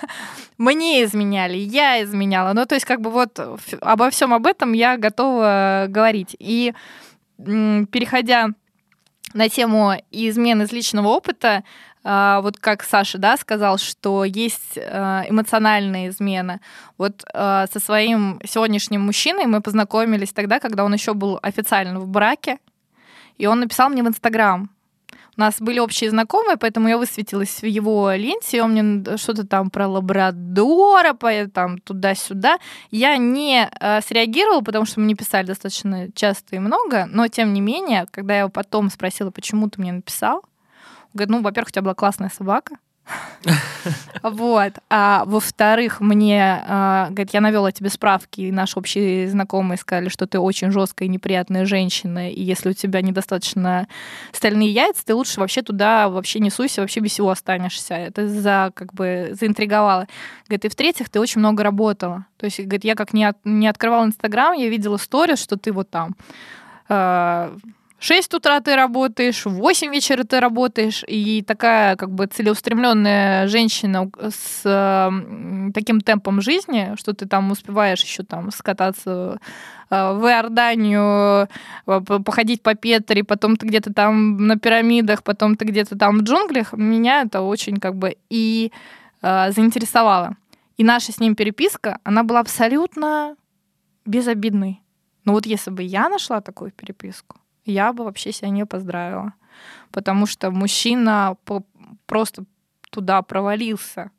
мне изменяли, я изменяла. Ну, то есть, как бы вот обо всем об этом я готова говорить. И переходя на тему измен из личного опыта, вот как Саша, да, сказал, что есть а, эмоциональная измена. Вот со своим сегодняшним мужчиной мы познакомились тогда, когда он еще был официально в браке, и он написал мне в Инстаграм. У нас были общие знакомые, поэтому я высветилась в его ленте, и он мне что-то там про лабрадора, там туда-сюда. Я не э, среагировала, потому что мне писали достаточно часто и много, но тем не менее, когда я его потом спросила, почему ты мне написал, говорит, ну, во-первых, у тебя была классная собака, вот. А во-вторых, мне, а, говорит, я навела тебе справки, и наши общие знакомые сказали, что ты очень жесткая и неприятная женщина, и если у тебя недостаточно стальные яйца, ты лучше вообще туда вообще не суйся, вообще без всего останешься. Это за, как бы, заинтриговало. Говорит, и в-третьих, ты очень много работала. То есть, говорит, я как не, от, не открывала Инстаграм, я видела сторис, что ты вот там а, 6 утра ты работаешь, в 8 вечера ты работаешь, и такая как бы целеустремленная женщина с э, таким темпом жизни, что ты там успеваешь еще там скататься э, в Иорданию, э, походить по Петре, потом ты где-то там на пирамидах, потом ты где-то там в джунглях, меня это очень как бы и э, заинтересовало. И наша с ним переписка, она была абсолютно безобидной. Но вот если бы я нашла такую переписку, я бы вообще себя не поздравила. Потому что мужчина просто туда провалился.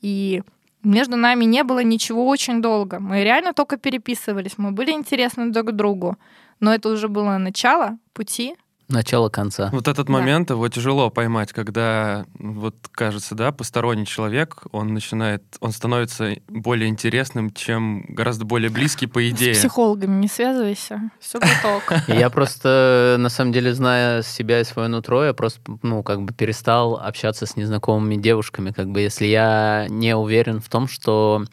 И между нами не было ничего очень долго. Мы реально только переписывались, мы были интересны друг другу. Но это уже было начало пути, Начало конца. Вот этот момент его тяжело поймать, когда вот кажется, да, посторонний человек, он начинает, он становится более интересным, чем гораздо более близкий по идее. С психологами не связывайся, все будет Я просто, на самом деле, зная себя и свое нутро, я просто, ну, как бы перестал общаться с незнакомыми девушками, как бы, если я не уверен в том, что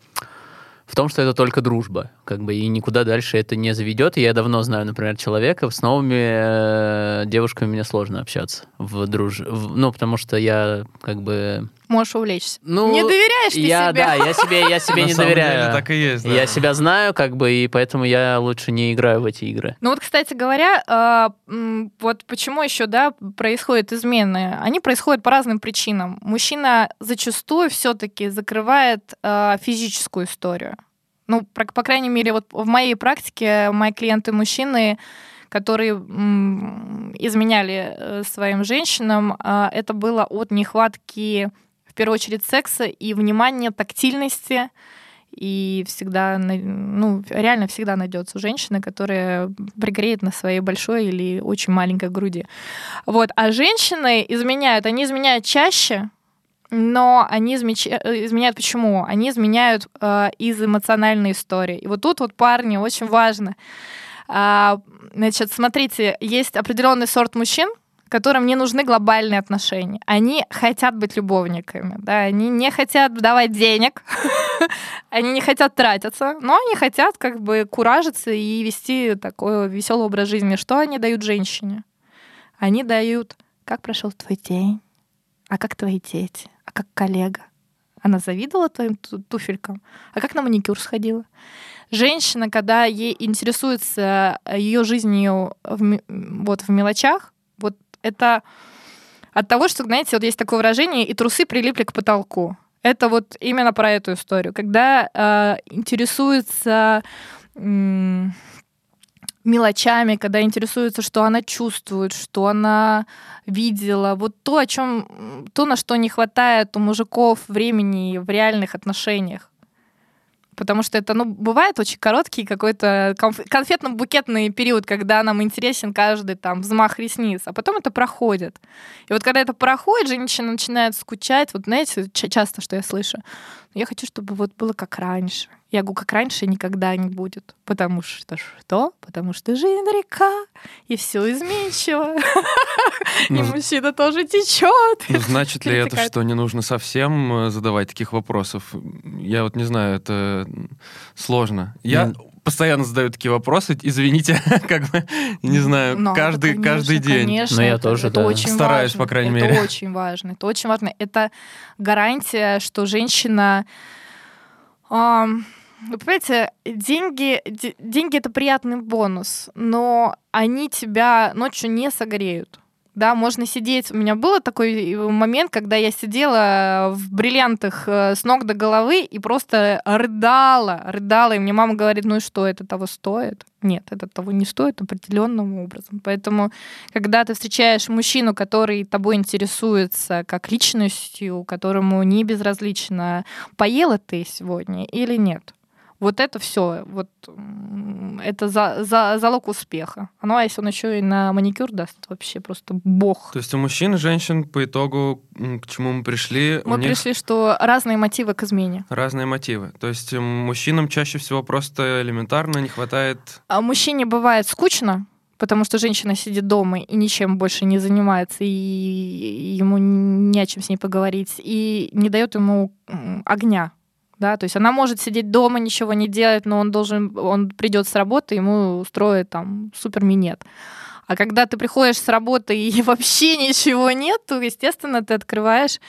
в том, что это только дружба, как бы, и никуда дальше это не заведет. Я давно знаю, например, человека, с новыми э, девушками мне сложно общаться в друж... В, ну, потому что я, как бы, можешь увлечься. Ну, не доверяешь ты я, себе. Да, я себе, я себе не доверяю. так и есть. Я себя знаю, как бы, и поэтому я лучше не играю в эти игры. Ну вот, кстати говоря, а, вот почему еще, да, происходят измены? Они происходят по разным причинам. Мужчина зачастую все-таки закрывает а, физическую историю. Ну, по крайней мере, вот в моей практике мои клиенты мужчины которые изменяли э, своим женщинам, а, это было от нехватки в первую очередь секса и внимания, тактильности. И всегда, ну, реально всегда найдется женщина, которая пригреет на своей большой или очень маленькой груди. Вот. А женщины изменяют, они изменяют чаще, но они измеч... Э, изменяют почему? Они изменяют э, из эмоциональной истории. И вот тут вот парни очень важно. А, значит, смотрите, есть определенный сорт мужчин, которым не нужны глобальные отношения. Они хотят быть любовниками, да, они не хотят давать денег, они не хотят тратиться, но они хотят как бы куражиться и вести такой веселый образ жизни. Что они дают женщине? Они дают, как прошел твой день, а как твои дети, а как коллега. Она завидовала твоим туфелькам, а как на маникюр сходила? Женщина, когда ей интересуется ее жизнью в, вот в мелочах, это от того, что, знаете, вот есть такое выражение, и трусы прилипли к потолку. Это вот именно про эту историю. Когда э, интересуется э, мелочами, когда интересуется, что она чувствует, что она видела, вот то, о чем, то, на что не хватает у мужиков времени в реальных отношениях потому что это, ну, бывает очень короткий какой-то конфетно-букетный период, когда нам интересен каждый там взмах ресниц, а потом это проходит. И вот когда это проходит, женщина начинает скучать, вот знаете, часто, что я слышу, я хочу, чтобы вот было как раньше. Я говорю, как раньше никогда не будет. Потому что что? Потому что жизнь река, и все изменчиво. И ну, мужчина тоже течет. Ну, значит ли это, что не нужно совсем э, задавать таких вопросов? Я вот не знаю, это сложно. Я постоянно задаю такие вопросы. Извините, как бы, не знаю, Но каждый, конечно, каждый день. Конечно, Но я тоже, это да. очень Стараюсь, важно. по крайней это мере. Это очень важно. Это очень важно. Это гарантия, что женщина... Um, вы понимаете, деньги, деньги это приятный бонус, но они тебя ночью не согреют. Да, можно сидеть. У меня был такой момент, когда я сидела в бриллиантах э, с ног до головы и просто рыдала, рыдала. И мне мама говорит, ну и что, это того стоит? Нет, это того не стоит определенным образом. Поэтому, когда ты встречаешь мужчину, который тобой интересуется как личностью, которому не безразлично, поела ты сегодня или нет, вот это все, вот это за, за, залог успеха. Ну, а если он еще и на маникюр даст, вообще просто бог. То есть у мужчин и женщин по итогу, к чему мы пришли? Мы пришли, что разные мотивы к измене. Разные мотивы. То есть мужчинам чаще всего просто элементарно не хватает... А мужчине бывает скучно, потому что женщина сидит дома и ничем больше не занимается, и ему не о чем с ней поговорить, и не дает ему огня да, то есть она может сидеть дома, ничего не делать, но он должен, он придет с работы, ему устроит там супер минет. А когда ты приходишь с работы и вообще ничего нет, то, естественно, ты открываешь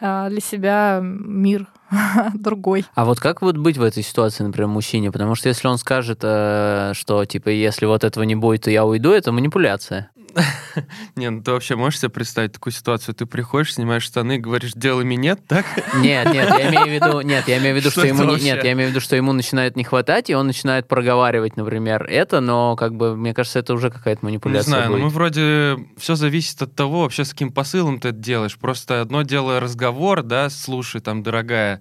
э, для себя мир другой. А вот как вот быть в этой ситуации, например, мужчине? Потому что если он скажет, э, что типа если вот этого не будет, то я уйду, это манипуляция. Не, ну ты вообще можешь себе представить такую ситуацию? Ты приходишь, снимаешь штаны говоришь, делай минет, так? Нет, нет, я имею в виду, нет, я имею в виду, что, ему не, нет, я имею в виду, что ему начинает не хватать, и он начинает проговаривать, например, это, но как бы мне кажется, это уже какая-то манипуляция. Не знаю, будет. но мы вроде все зависит от того, вообще с каким посылом ты это делаешь. Просто одно дело разговор, да, слушай, там, дорогая,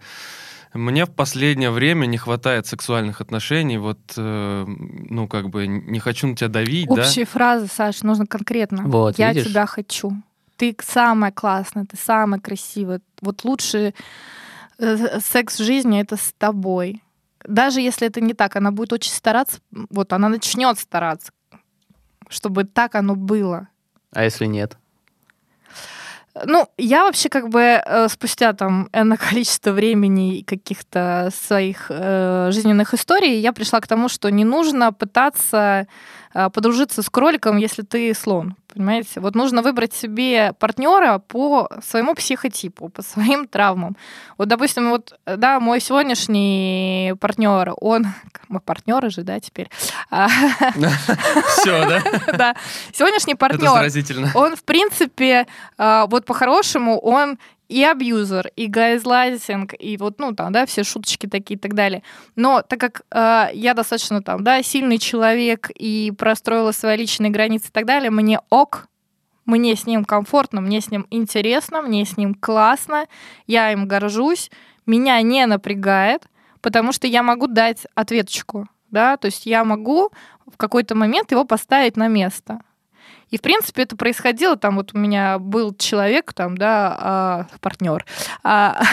мне в последнее время не хватает сексуальных отношений, вот, э, ну, как бы, не хочу на тебя давить, Общие да? фразы, Саш, нужно конкретно. Вот, Я видишь? тебя хочу. Ты самая классная, ты самая красивая. Вот лучший э, секс в жизни это с тобой. Даже если это не так, она будет очень стараться, вот она начнет стараться, чтобы так оно было. А если нет? Ну, я вообще как бы э, спустя там энное количество времени и каких-то своих э, жизненных историй, я пришла к тому, что не нужно пытаться подружиться с кроликом, если ты слон. Понимаете? Вот нужно выбрать себе партнера по своему психотипу, по своим травмам. Вот, допустим, вот, да, мой сегодняшний партнер, он... Мы партнеры же, да, теперь? А, Все, да? Да. Сегодняшний Это партнер он, в принципе, а, вот по-хорошему, он и абьюзер, и газлайтинг, и вот, ну, там, да, все шуточки такие и так далее. Но так как э, я достаточно, там, да, сильный человек и простроила свои личные границы и так далее, мне ок, мне с ним комфортно, мне с ним интересно, мне с ним классно, я им горжусь, меня не напрягает, потому что я могу дать ответочку, да, то есть я могу в какой-то момент его поставить на место. И, в принципе, это происходило, там вот у меня был человек, там, да, партнер,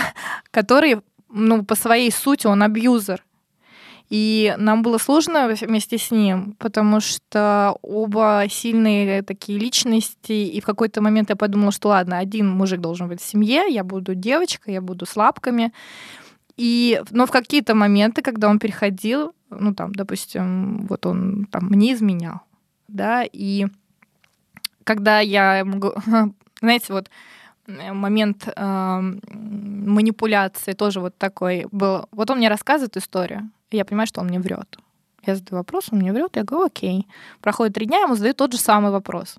который, ну, по своей сути, он абьюзер. И нам было сложно вместе с ним, потому что оба сильные такие личности, и в какой-то момент я подумала, что ладно, один мужик должен быть в семье, я буду девочкой, я буду с лапками. И, но в какие-то моменты, когда он переходил, ну там, допустим, вот он там мне изменял, да, и когда я го- знаете, вот э, момент э, манипуляции тоже вот такой был. Вот он мне рассказывает историю, и я понимаю, что он мне врет. Я задаю вопрос, он мне врет, я говорю, окей. Проходит три дня, я ему задаю тот же самый вопрос.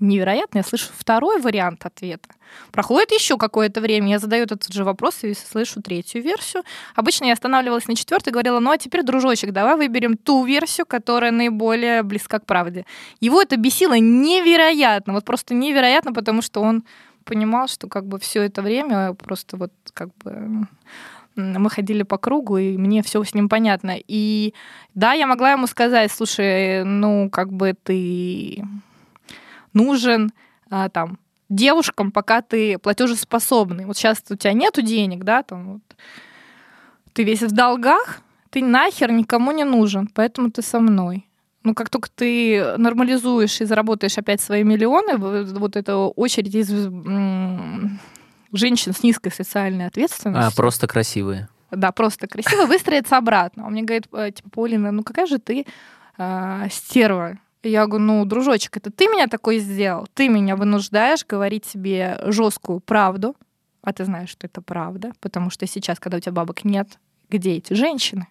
Невероятно, я слышу второй вариант ответа. Проходит еще какое-то время, я задаю этот же вопрос и слышу третью версию. Обычно я останавливалась на четвертой и говорила, ну а теперь, дружочек, давай выберем ту версию, которая наиболее близка к правде. Его это бесило невероятно, вот просто невероятно, потому что он понимал, что как бы все это время просто вот как бы мы ходили по кругу, и мне все с ним понятно. И да, я могла ему сказать, слушай, ну как бы ты нужен а, там девушкам, пока ты платежеспособный. Вот сейчас у тебя нету денег, да, там вот, ты весь в долгах, ты нахер никому не нужен, поэтому ты со мной. Ну, как только ты нормализуешь и заработаешь опять свои миллионы, вот эта очередь из женщин с низкой социальной А, ответственностью, просто красивые. да, просто красиво, выстроится обратно. Он мне говорит, э, типа, Паулина, ну какая же ты а, стерва. Я говорю, ну, дружочек, это ты меня такой сделал, ты меня вынуждаешь говорить себе жесткую правду, а ты знаешь, что это правда, потому что сейчас, когда у тебя бабок нет, где эти женщины?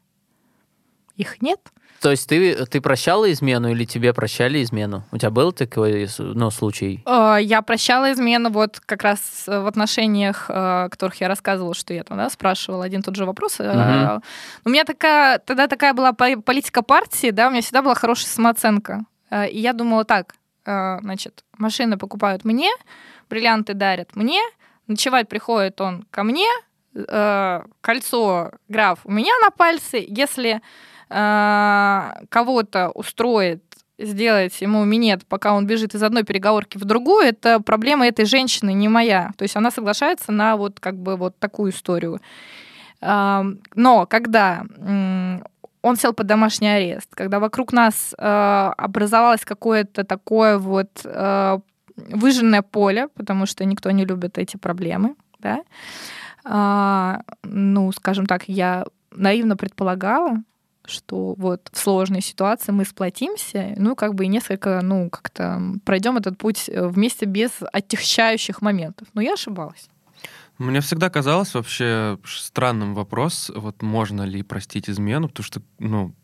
Их нет. То есть ты, ты прощала измену или тебе прощали измену? У тебя был такой ну, случай? Э, Я прощала измену вот как раз в отношениях, э, о которых я рассказывала, что я там да, спрашивала один тот же вопрос. Мгм. У меня такая, тогда такая была по- политика партии, да, у меня всегда была хорошая самооценка. Э, И я думала так, э, значит, машины покупают мне, бриллианты дарят мне, ночевать приходит он ко мне, э, кольцо граф у меня на пальце, если кого-то устроит сделать ему минет, пока он бежит из одной переговорки в другую, это проблема этой женщины, не моя. То есть она соглашается на вот как бы вот такую историю. Но когда он сел под домашний арест, когда вокруг нас э, образовалось какое-то такое вот э, выжженное поле, потому что никто не любит эти проблемы, да, а, ну, скажем так, я наивно предполагала, что вот в сложной ситуации мы сплотимся, ну, как бы и несколько, ну, как-то пройдем этот путь э, вместе без отягчающих моментов. Но я ошибалась. Мне всегда казалось вообще странным вопрос, вот можно ли простить измену, потому что, ну,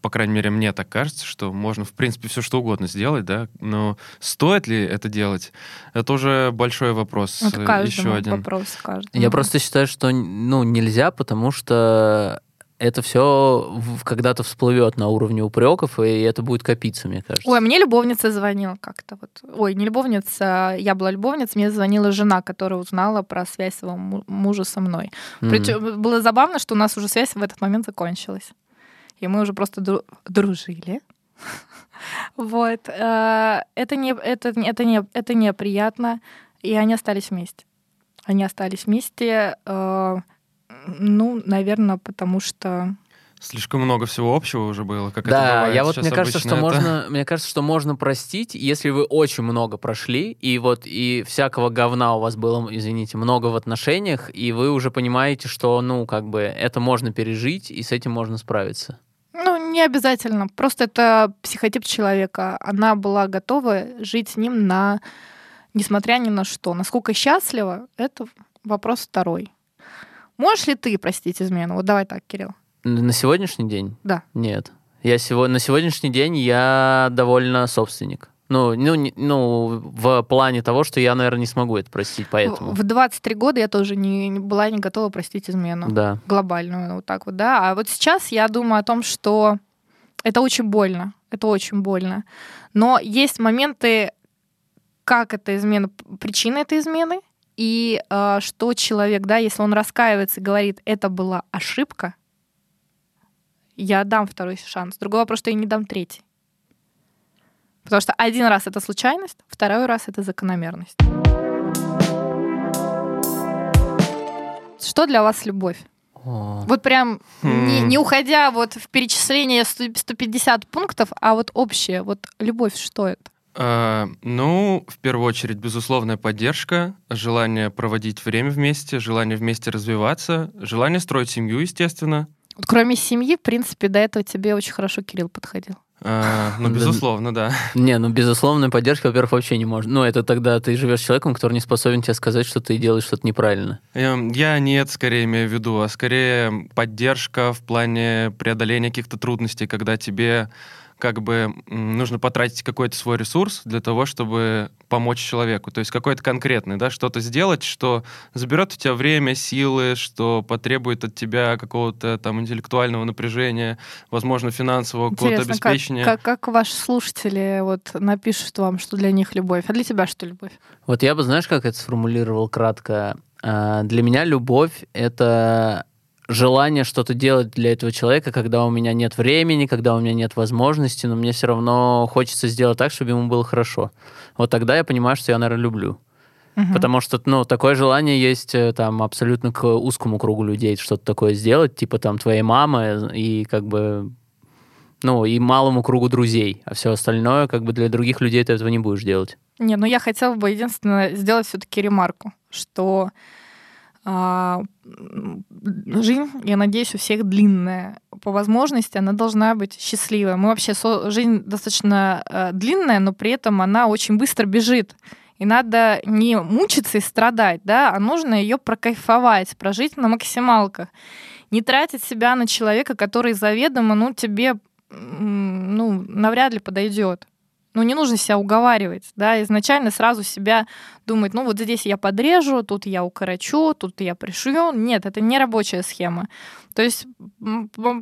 по крайней мере, мне так кажется, что можно, в принципе, все что угодно сделать, да, но стоит ли это делать, это уже большой вопрос. Это Еще один вопрос каждому. Я просто считаю, что ну, нельзя, потому что это все когда-то всплывет на уровне упреков, и это будет копиться, мне кажется. Ой, мне любовница звонила как-то вот. Ой, не любовница, я была любовница, мне звонила жена, которая узнала про связь своего мужа со мной. Mm-hmm. Причем было забавно, что у нас уже связь в этот момент закончилась. И мы уже просто дру- дружили. Вот. Э, это не, это, это, не, это неприятно. И они остались вместе. Они остались вместе э, ну, наверное, потому что Слишком много всего общего уже было, как да, это бывает. я вот мне кажется, что это... можно, мне кажется, что можно простить, если вы очень много прошли и вот и всякого говна у вас было, извините, много в отношениях, и вы уже понимаете, что ну как бы это можно пережить и с этим можно справиться. Ну, не обязательно. Просто это психотип человека. Она была готова жить с ним на несмотря ни на что. Насколько счастлива, это вопрос второй. Можешь ли ты простить измену? Вот давай так, Кирилл. На сегодняшний день? Да. Нет. Я сего... На сегодняшний день я довольно собственник. Ну, ну, ну, в плане того, что я, наверное, не смогу это простить, поэтому. В 23 года я тоже не, не была не готова простить измену. Да. Глобальную, вот так вот, да. А вот сейчас я думаю о том, что это очень больно. Это очень больно. Но есть моменты, как эта измена, причина этой измены, и э, что человек, да, если он раскаивается и говорит, это была ошибка, я дам второй шанс. Другой вопрос, что я не дам третий. Потому что один раз это случайность, второй раз это закономерность. Что для вас любовь? О. Вот прям не, не уходя вот в перечисление 150 пунктов, а вот общее, вот любовь, что это? А, ну, в первую очередь, безусловная поддержка, желание проводить время вместе, желание вместе развиваться, желание строить семью, естественно. Вот кроме семьи, в принципе, до этого тебе очень хорошо Кирилл подходил. А, ну, безусловно, да. Не, ну, безусловная поддержка, во-первых, вообще не может. Ну, это тогда ты живешь с человеком, который не способен тебе сказать, что ты делаешь что-то неправильно. Эм, я нет, скорее имею в виду, а скорее поддержка в плане преодоления каких-то трудностей, когда тебе как бы нужно потратить какой-то свой ресурс для того, чтобы помочь человеку. То есть какой-то конкретный, да, что-то сделать, что заберет у тебя время, силы, что потребует от тебя какого-то там интеллектуального напряжения, возможно, финансового какого-то обеспечения. Как, как, как ваши слушатели вот напишут вам, что для них любовь, а для тебя что любовь? Вот я бы, знаешь, как это сформулировал кратко? А, для меня любовь — это желание что-то делать для этого человека, когда у меня нет времени, когда у меня нет возможности, но мне все равно хочется сделать так, чтобы ему было хорошо. Вот тогда я понимаю, что я, наверное, люблю. Угу. Потому что, ну, такое желание есть э, там абсолютно к узкому кругу людей что-то такое сделать, типа там твоей мамы и как бы, ну, и малому кругу друзей, а все остальное как бы для других людей ты этого не будешь делать. Не, ну я хотела бы единственное сделать все-таки ремарку, что жизнь, я надеюсь, у всех длинная. По возможности она должна быть счастливой. Мы вообще жизнь достаточно э, длинная, но при этом она очень быстро бежит. И надо не мучиться и страдать, да, а нужно ее прокайфовать, прожить на максималках. Не тратить себя на человека, который заведомо, ну, тебе ну, навряд ли подойдет ну, не нужно себя уговаривать, да, изначально сразу себя думать, ну, вот здесь я подрежу, тут я укорочу, тут я пришью. Нет, это не рабочая схема. То есть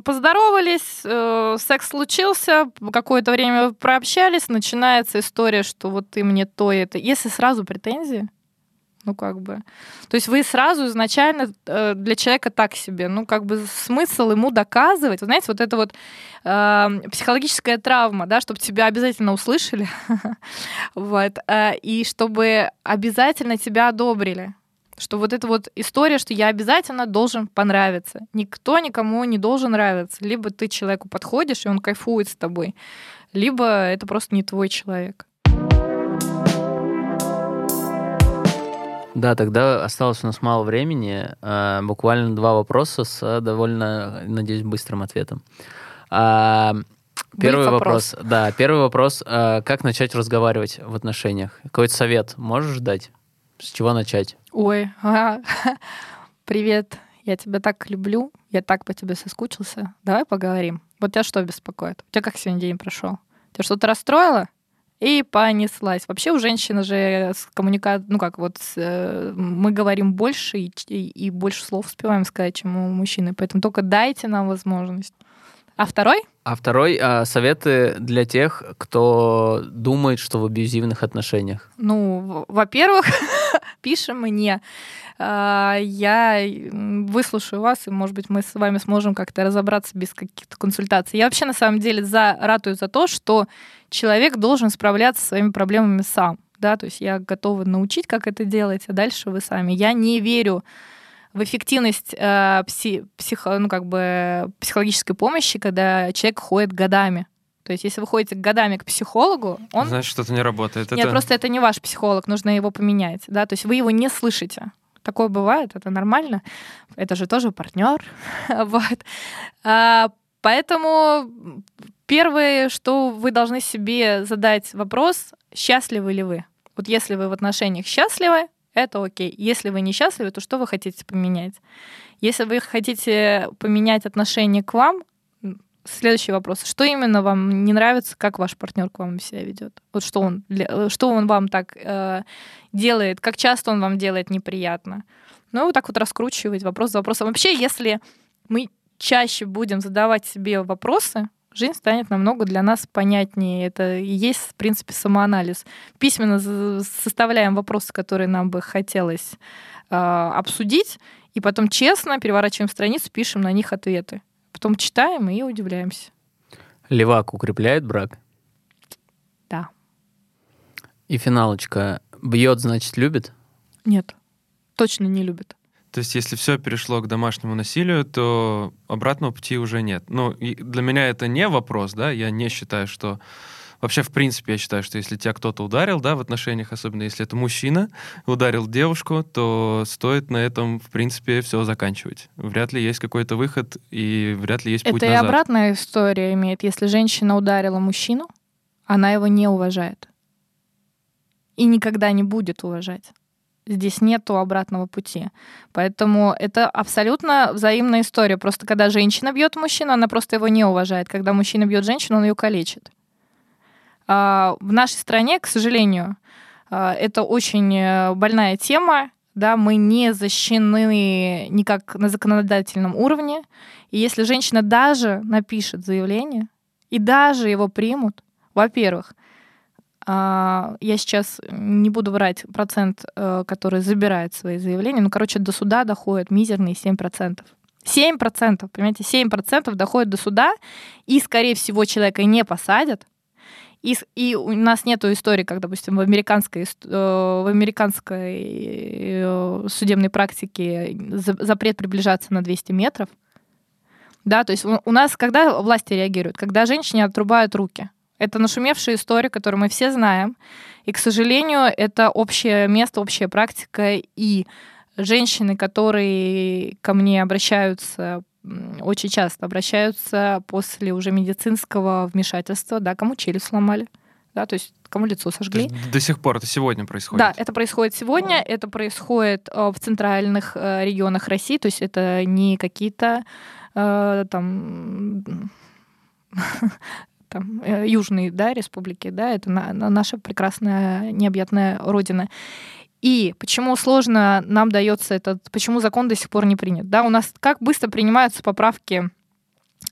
поздоровались, э, секс случился, какое-то время прообщались, начинается история, что вот ты мне то и это. Если сразу претензии, ну, как бы. То есть вы сразу изначально э, для человека так себе, ну, как бы смысл ему доказывать. Вы знаете, вот это вот э, психологическая травма, да, чтобы тебя обязательно услышали, вот, э, и чтобы обязательно тебя одобрили. Что вот эта вот история, что я обязательно должен понравиться. Никто никому не должен нравиться. Либо ты человеку подходишь, и он кайфует с тобой, либо это просто не твой человек. Да, тогда осталось у нас мало времени. А, буквально два вопроса с довольно, надеюсь, быстрым ответом. А, первый вопрос. вопрос. Да, первый вопрос. А, как начать разговаривать в отношениях? Какой-то совет можешь дать? С чего начать? Ой, а, привет. Я тебя так люблю. Я так по тебе соскучился. Давай поговорим. Вот тебя что беспокоит? У тебя как сегодня день прошел? Тебя что-то расстроило? И понеслась. Вообще у женщины же с коммуника... ну как вот с, э, мы говорим больше и, и, и больше слов успеваем сказать, чем у мужчины, поэтому только дайте нам возможность. А второй? А второй а, советы для тех, кто думает, что в абьюзивных отношениях. Ну, во-первых, пишем мне. А, я выслушаю вас, и, может быть, мы с вами сможем как-то разобраться без каких-то консультаций. Я вообще, на самом деле, за, ратую за то, что человек должен справляться со своими проблемами сам. Да, то есть я готова научить, как это делать, а дальше вы сами. Я не верю в эффективность э, пси, психо, ну, как бы психологической помощи, когда человек ходит годами. То есть, если вы ходите годами к психологу, он... Значит, что-то не работает. Нет, это... просто это не ваш психолог, нужно его поменять. Да? То есть вы его не слышите. Такое бывает, это нормально. Это же тоже партнер. вот. а, поэтому первое, что вы должны себе задать вопрос, счастливы ли вы? Вот если вы в отношениях счастливы, это окей. Если вы несчастливы, то что вы хотите поменять? Если вы хотите поменять отношение к вам, следующий вопрос. Что именно вам не нравится, как ваш партнер к вам себя ведет? Вот что он, что он вам так э, делает, как часто он вам делает неприятно? Ну, вот так вот раскручивать вопрос за вопросом. Вообще, если мы чаще будем задавать себе вопросы, жизнь станет намного для нас понятнее. Это и есть, в принципе, самоанализ. Письменно составляем вопросы, которые нам бы хотелось э, обсудить, и потом честно переворачиваем страницу, пишем на них ответы. Потом читаем и удивляемся. Левак укрепляет брак? Да. И финалочка. Бьет, значит, любит? Нет, точно не любит. То есть, если все перешло к домашнему насилию, то обратного пути уже нет. Ну, для меня это не вопрос, да, я не считаю, что... Вообще, в принципе, я считаю, что если тебя кто-то ударил, да, в отношениях, особенно если это мужчина, ударил девушку, то стоит на этом, в принципе, все заканчивать. Вряд ли есть какой-то выход, и вряд ли есть это путь назад. Это и обратная история имеет. Если женщина ударила мужчину, она его не уважает. И никогда не будет уважать здесь нету обратного пути. Поэтому это абсолютно взаимная история. Просто когда женщина бьет мужчину, она просто его не уважает. Когда мужчина бьет женщину, он ее калечит. А, в нашей стране, к сожалению, а, это очень э, больная тема. Да, мы не защищены никак на законодательном уровне. И если женщина даже напишет заявление, и даже его примут, во-первых, а, я сейчас не буду врать процент, э, который забирает свои заявления. Ну, короче, до суда доходит мизерные 7%. 7%, понимаете, 7% доходит до суда, и, скорее всего, человека не посадят, и, и у нас нет истории, как, допустим, в американской, э, в американской э, судебной практике запрет приближаться на 200 метров. Да, то есть у нас когда власти реагируют? Когда женщине отрубают руки. Это нашумевшая история, которую мы все знаем. И, к сожалению, это общее место, общая практика. И женщины, которые ко мне обращаются очень часто обращаются после уже медицинского вмешательства, да, кому челюсть сломали, да, то есть кому лицо сожгли. До сих пор это сегодня происходит? Да, это происходит сегодня, это происходит э, в центральных э, регионах России, то есть это не какие-то э, там там, южные да, республики, да, это на, на наша прекрасная необъятная родина. И почему сложно нам дается этот, почему закон до сих пор не принят? Да, у нас как быстро принимаются поправки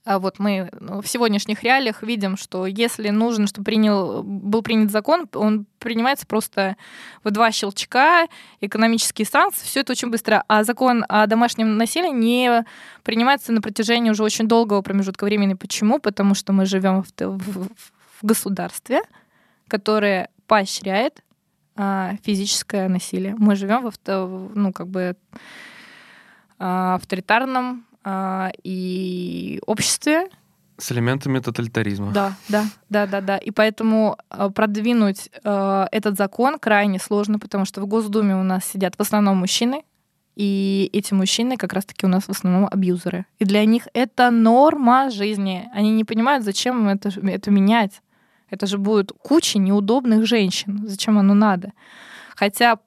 а вот мы ну, в сегодняшних реалиях видим, что если нужно, чтобы принял, был принят закон, он принимается просто в два щелчка, экономические санкции, все это очень быстро. А закон о домашнем насилии не принимается на протяжении уже очень долгого промежутка времени. Почему? Потому что мы живем в, в, в государстве, которое поощряет а, физическое насилие. Мы живем в, ну, как бы, а, авторитарном а, и обществе. С элементами тоталитаризма. Да, да, да, да, да. И поэтому э, продвинуть э, этот закон крайне сложно, потому что в Госдуме у нас сидят в основном мужчины, и эти мужчины как раз-таки у нас в основном абьюзеры. И для них это норма жизни. Они не понимают, зачем это, это менять. Это же будет куча неудобных женщин. Зачем оно надо? Хотя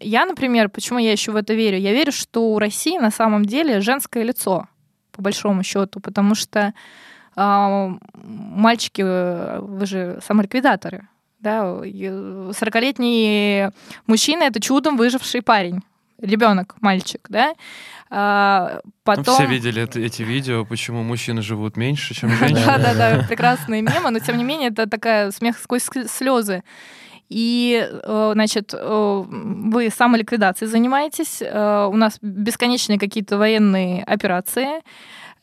я, например, почему я еще в это верю? Я верю, что у России на самом деле женское лицо, по большому счету, потому что э, мальчики, вы же самоликвидаторы, да, 40-летний мужчина — это чудом выживший парень ребенок, мальчик, да. А, потом... Все видели это, эти видео, почему мужчины живут меньше, чем женщины. Да-да-да, прекрасные мемы, но тем не менее это такая смех сквозь слезы. И, э, значит, э, вы самоликвидацией занимаетесь, э, у нас бесконечные какие-то военные операции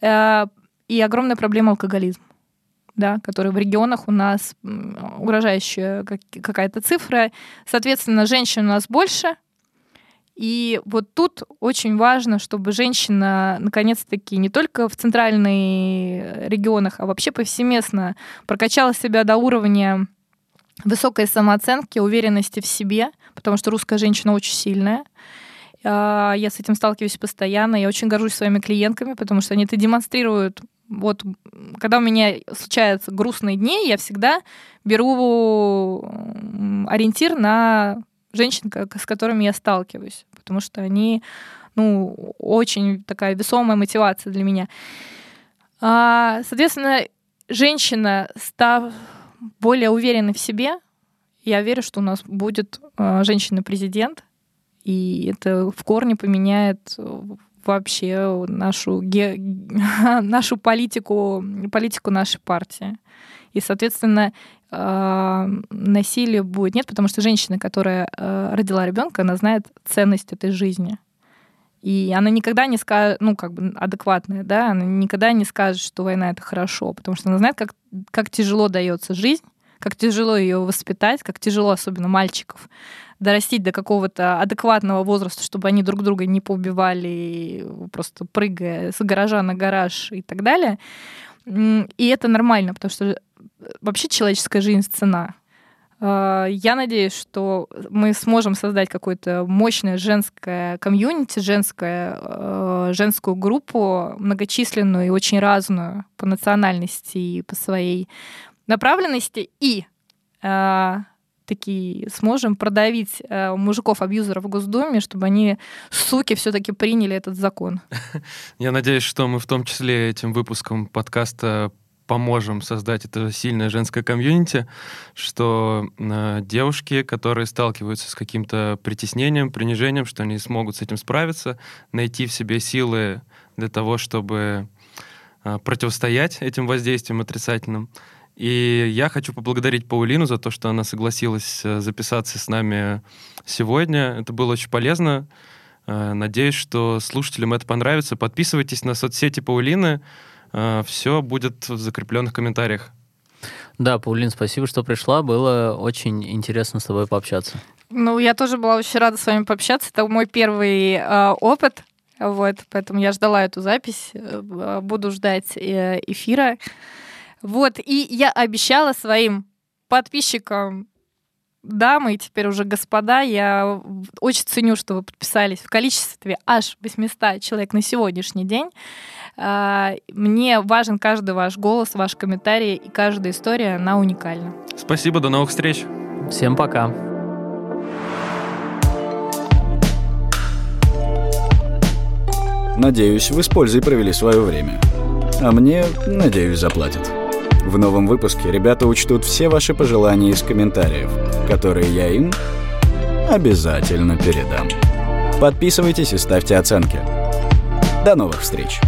и огромная проблема алкоголизм да, который в регионах у нас угрожающая какая-то цифра. Соответственно, женщин у нас больше, и вот тут очень важно, чтобы женщина, наконец-таки, не только в центральных регионах, а вообще повсеместно прокачала себя до уровня высокой самооценки, уверенности в себе, потому что русская женщина очень сильная. А, я с этим сталкиваюсь постоянно. Я очень горжусь своими клиентками, потому что они это демонстрируют. Вот когда у меня случаются грустные дни, я всегда беру ориентир на женщин, с которыми я сталкиваюсь, потому что они, ну, очень такая весомая мотивация для меня. А, соответственно, женщина, став более уверенной в себе, я верю, что у нас будет а, женщина-президент, и это в корне поменяет вообще нашу, ге... нашу политику, политику нашей партии. И, соответственно, насилия будет нет, потому что женщина, которая а, родила ребенка, она знает ценность этой жизни. И она никогда не скажет, ну, как бы адекватная, да, она никогда не скажет, что война это хорошо, потому что она знает, как, как тяжело дается жизнь, как тяжело ее воспитать, как тяжело, особенно мальчиков, дорастить до какого-то адекватного возраста, чтобы они друг друга не поубивали, просто прыгая с гаража на гараж и так далее. И это нормально, потому что вообще человеческая жизнь цена. А, я надеюсь, что мы сможем создать какое-то мощное женское комьюнити, женское, а, женскую группу, многочисленную и очень разную по национальности и по своей направленности, и а, такие сможем продавить мужиков-абьюзеров в Госдуме, чтобы они, суки, все-таки приняли этот закон. Я надеюсь, что мы в том числе этим выпуском подкаста поможем создать это сильное женское комьюнити, что э, девушки, которые сталкиваются с каким-то притеснением, принижением, что они смогут с этим справиться, найти в себе силы для того, чтобы э, противостоять этим воздействиям отрицательным. И я хочу поблагодарить Паулину за то, что она согласилась э, записаться с нами сегодня. Это было очень полезно. Э, надеюсь, что слушателям это понравится. Подписывайтесь на соцсети Паулины. Э, Все будет в закрепленных комментариях. Да, Паулин, спасибо, что пришла. Было очень интересно с тобой пообщаться. Ну, я тоже была очень рада с вами пообщаться. Это мой первый э, опыт. Вот, поэтому я ждала эту запись. Э, буду ждать э, эфира. Вот, и я обещала своим подписчикам дамы и теперь уже господа, я очень ценю, что вы подписались в количестве аж 800 человек на сегодняшний день. А, мне важен каждый ваш голос, ваш комментарий и каждая история, она уникальна. Спасибо, до новых встреч. Всем пока. Надеюсь, вы с пользой провели свое время. А мне, надеюсь, заплатят. В новом выпуске ребята учтут все ваши пожелания из комментариев, которые я им обязательно передам. Подписывайтесь и ставьте оценки. До новых встреч!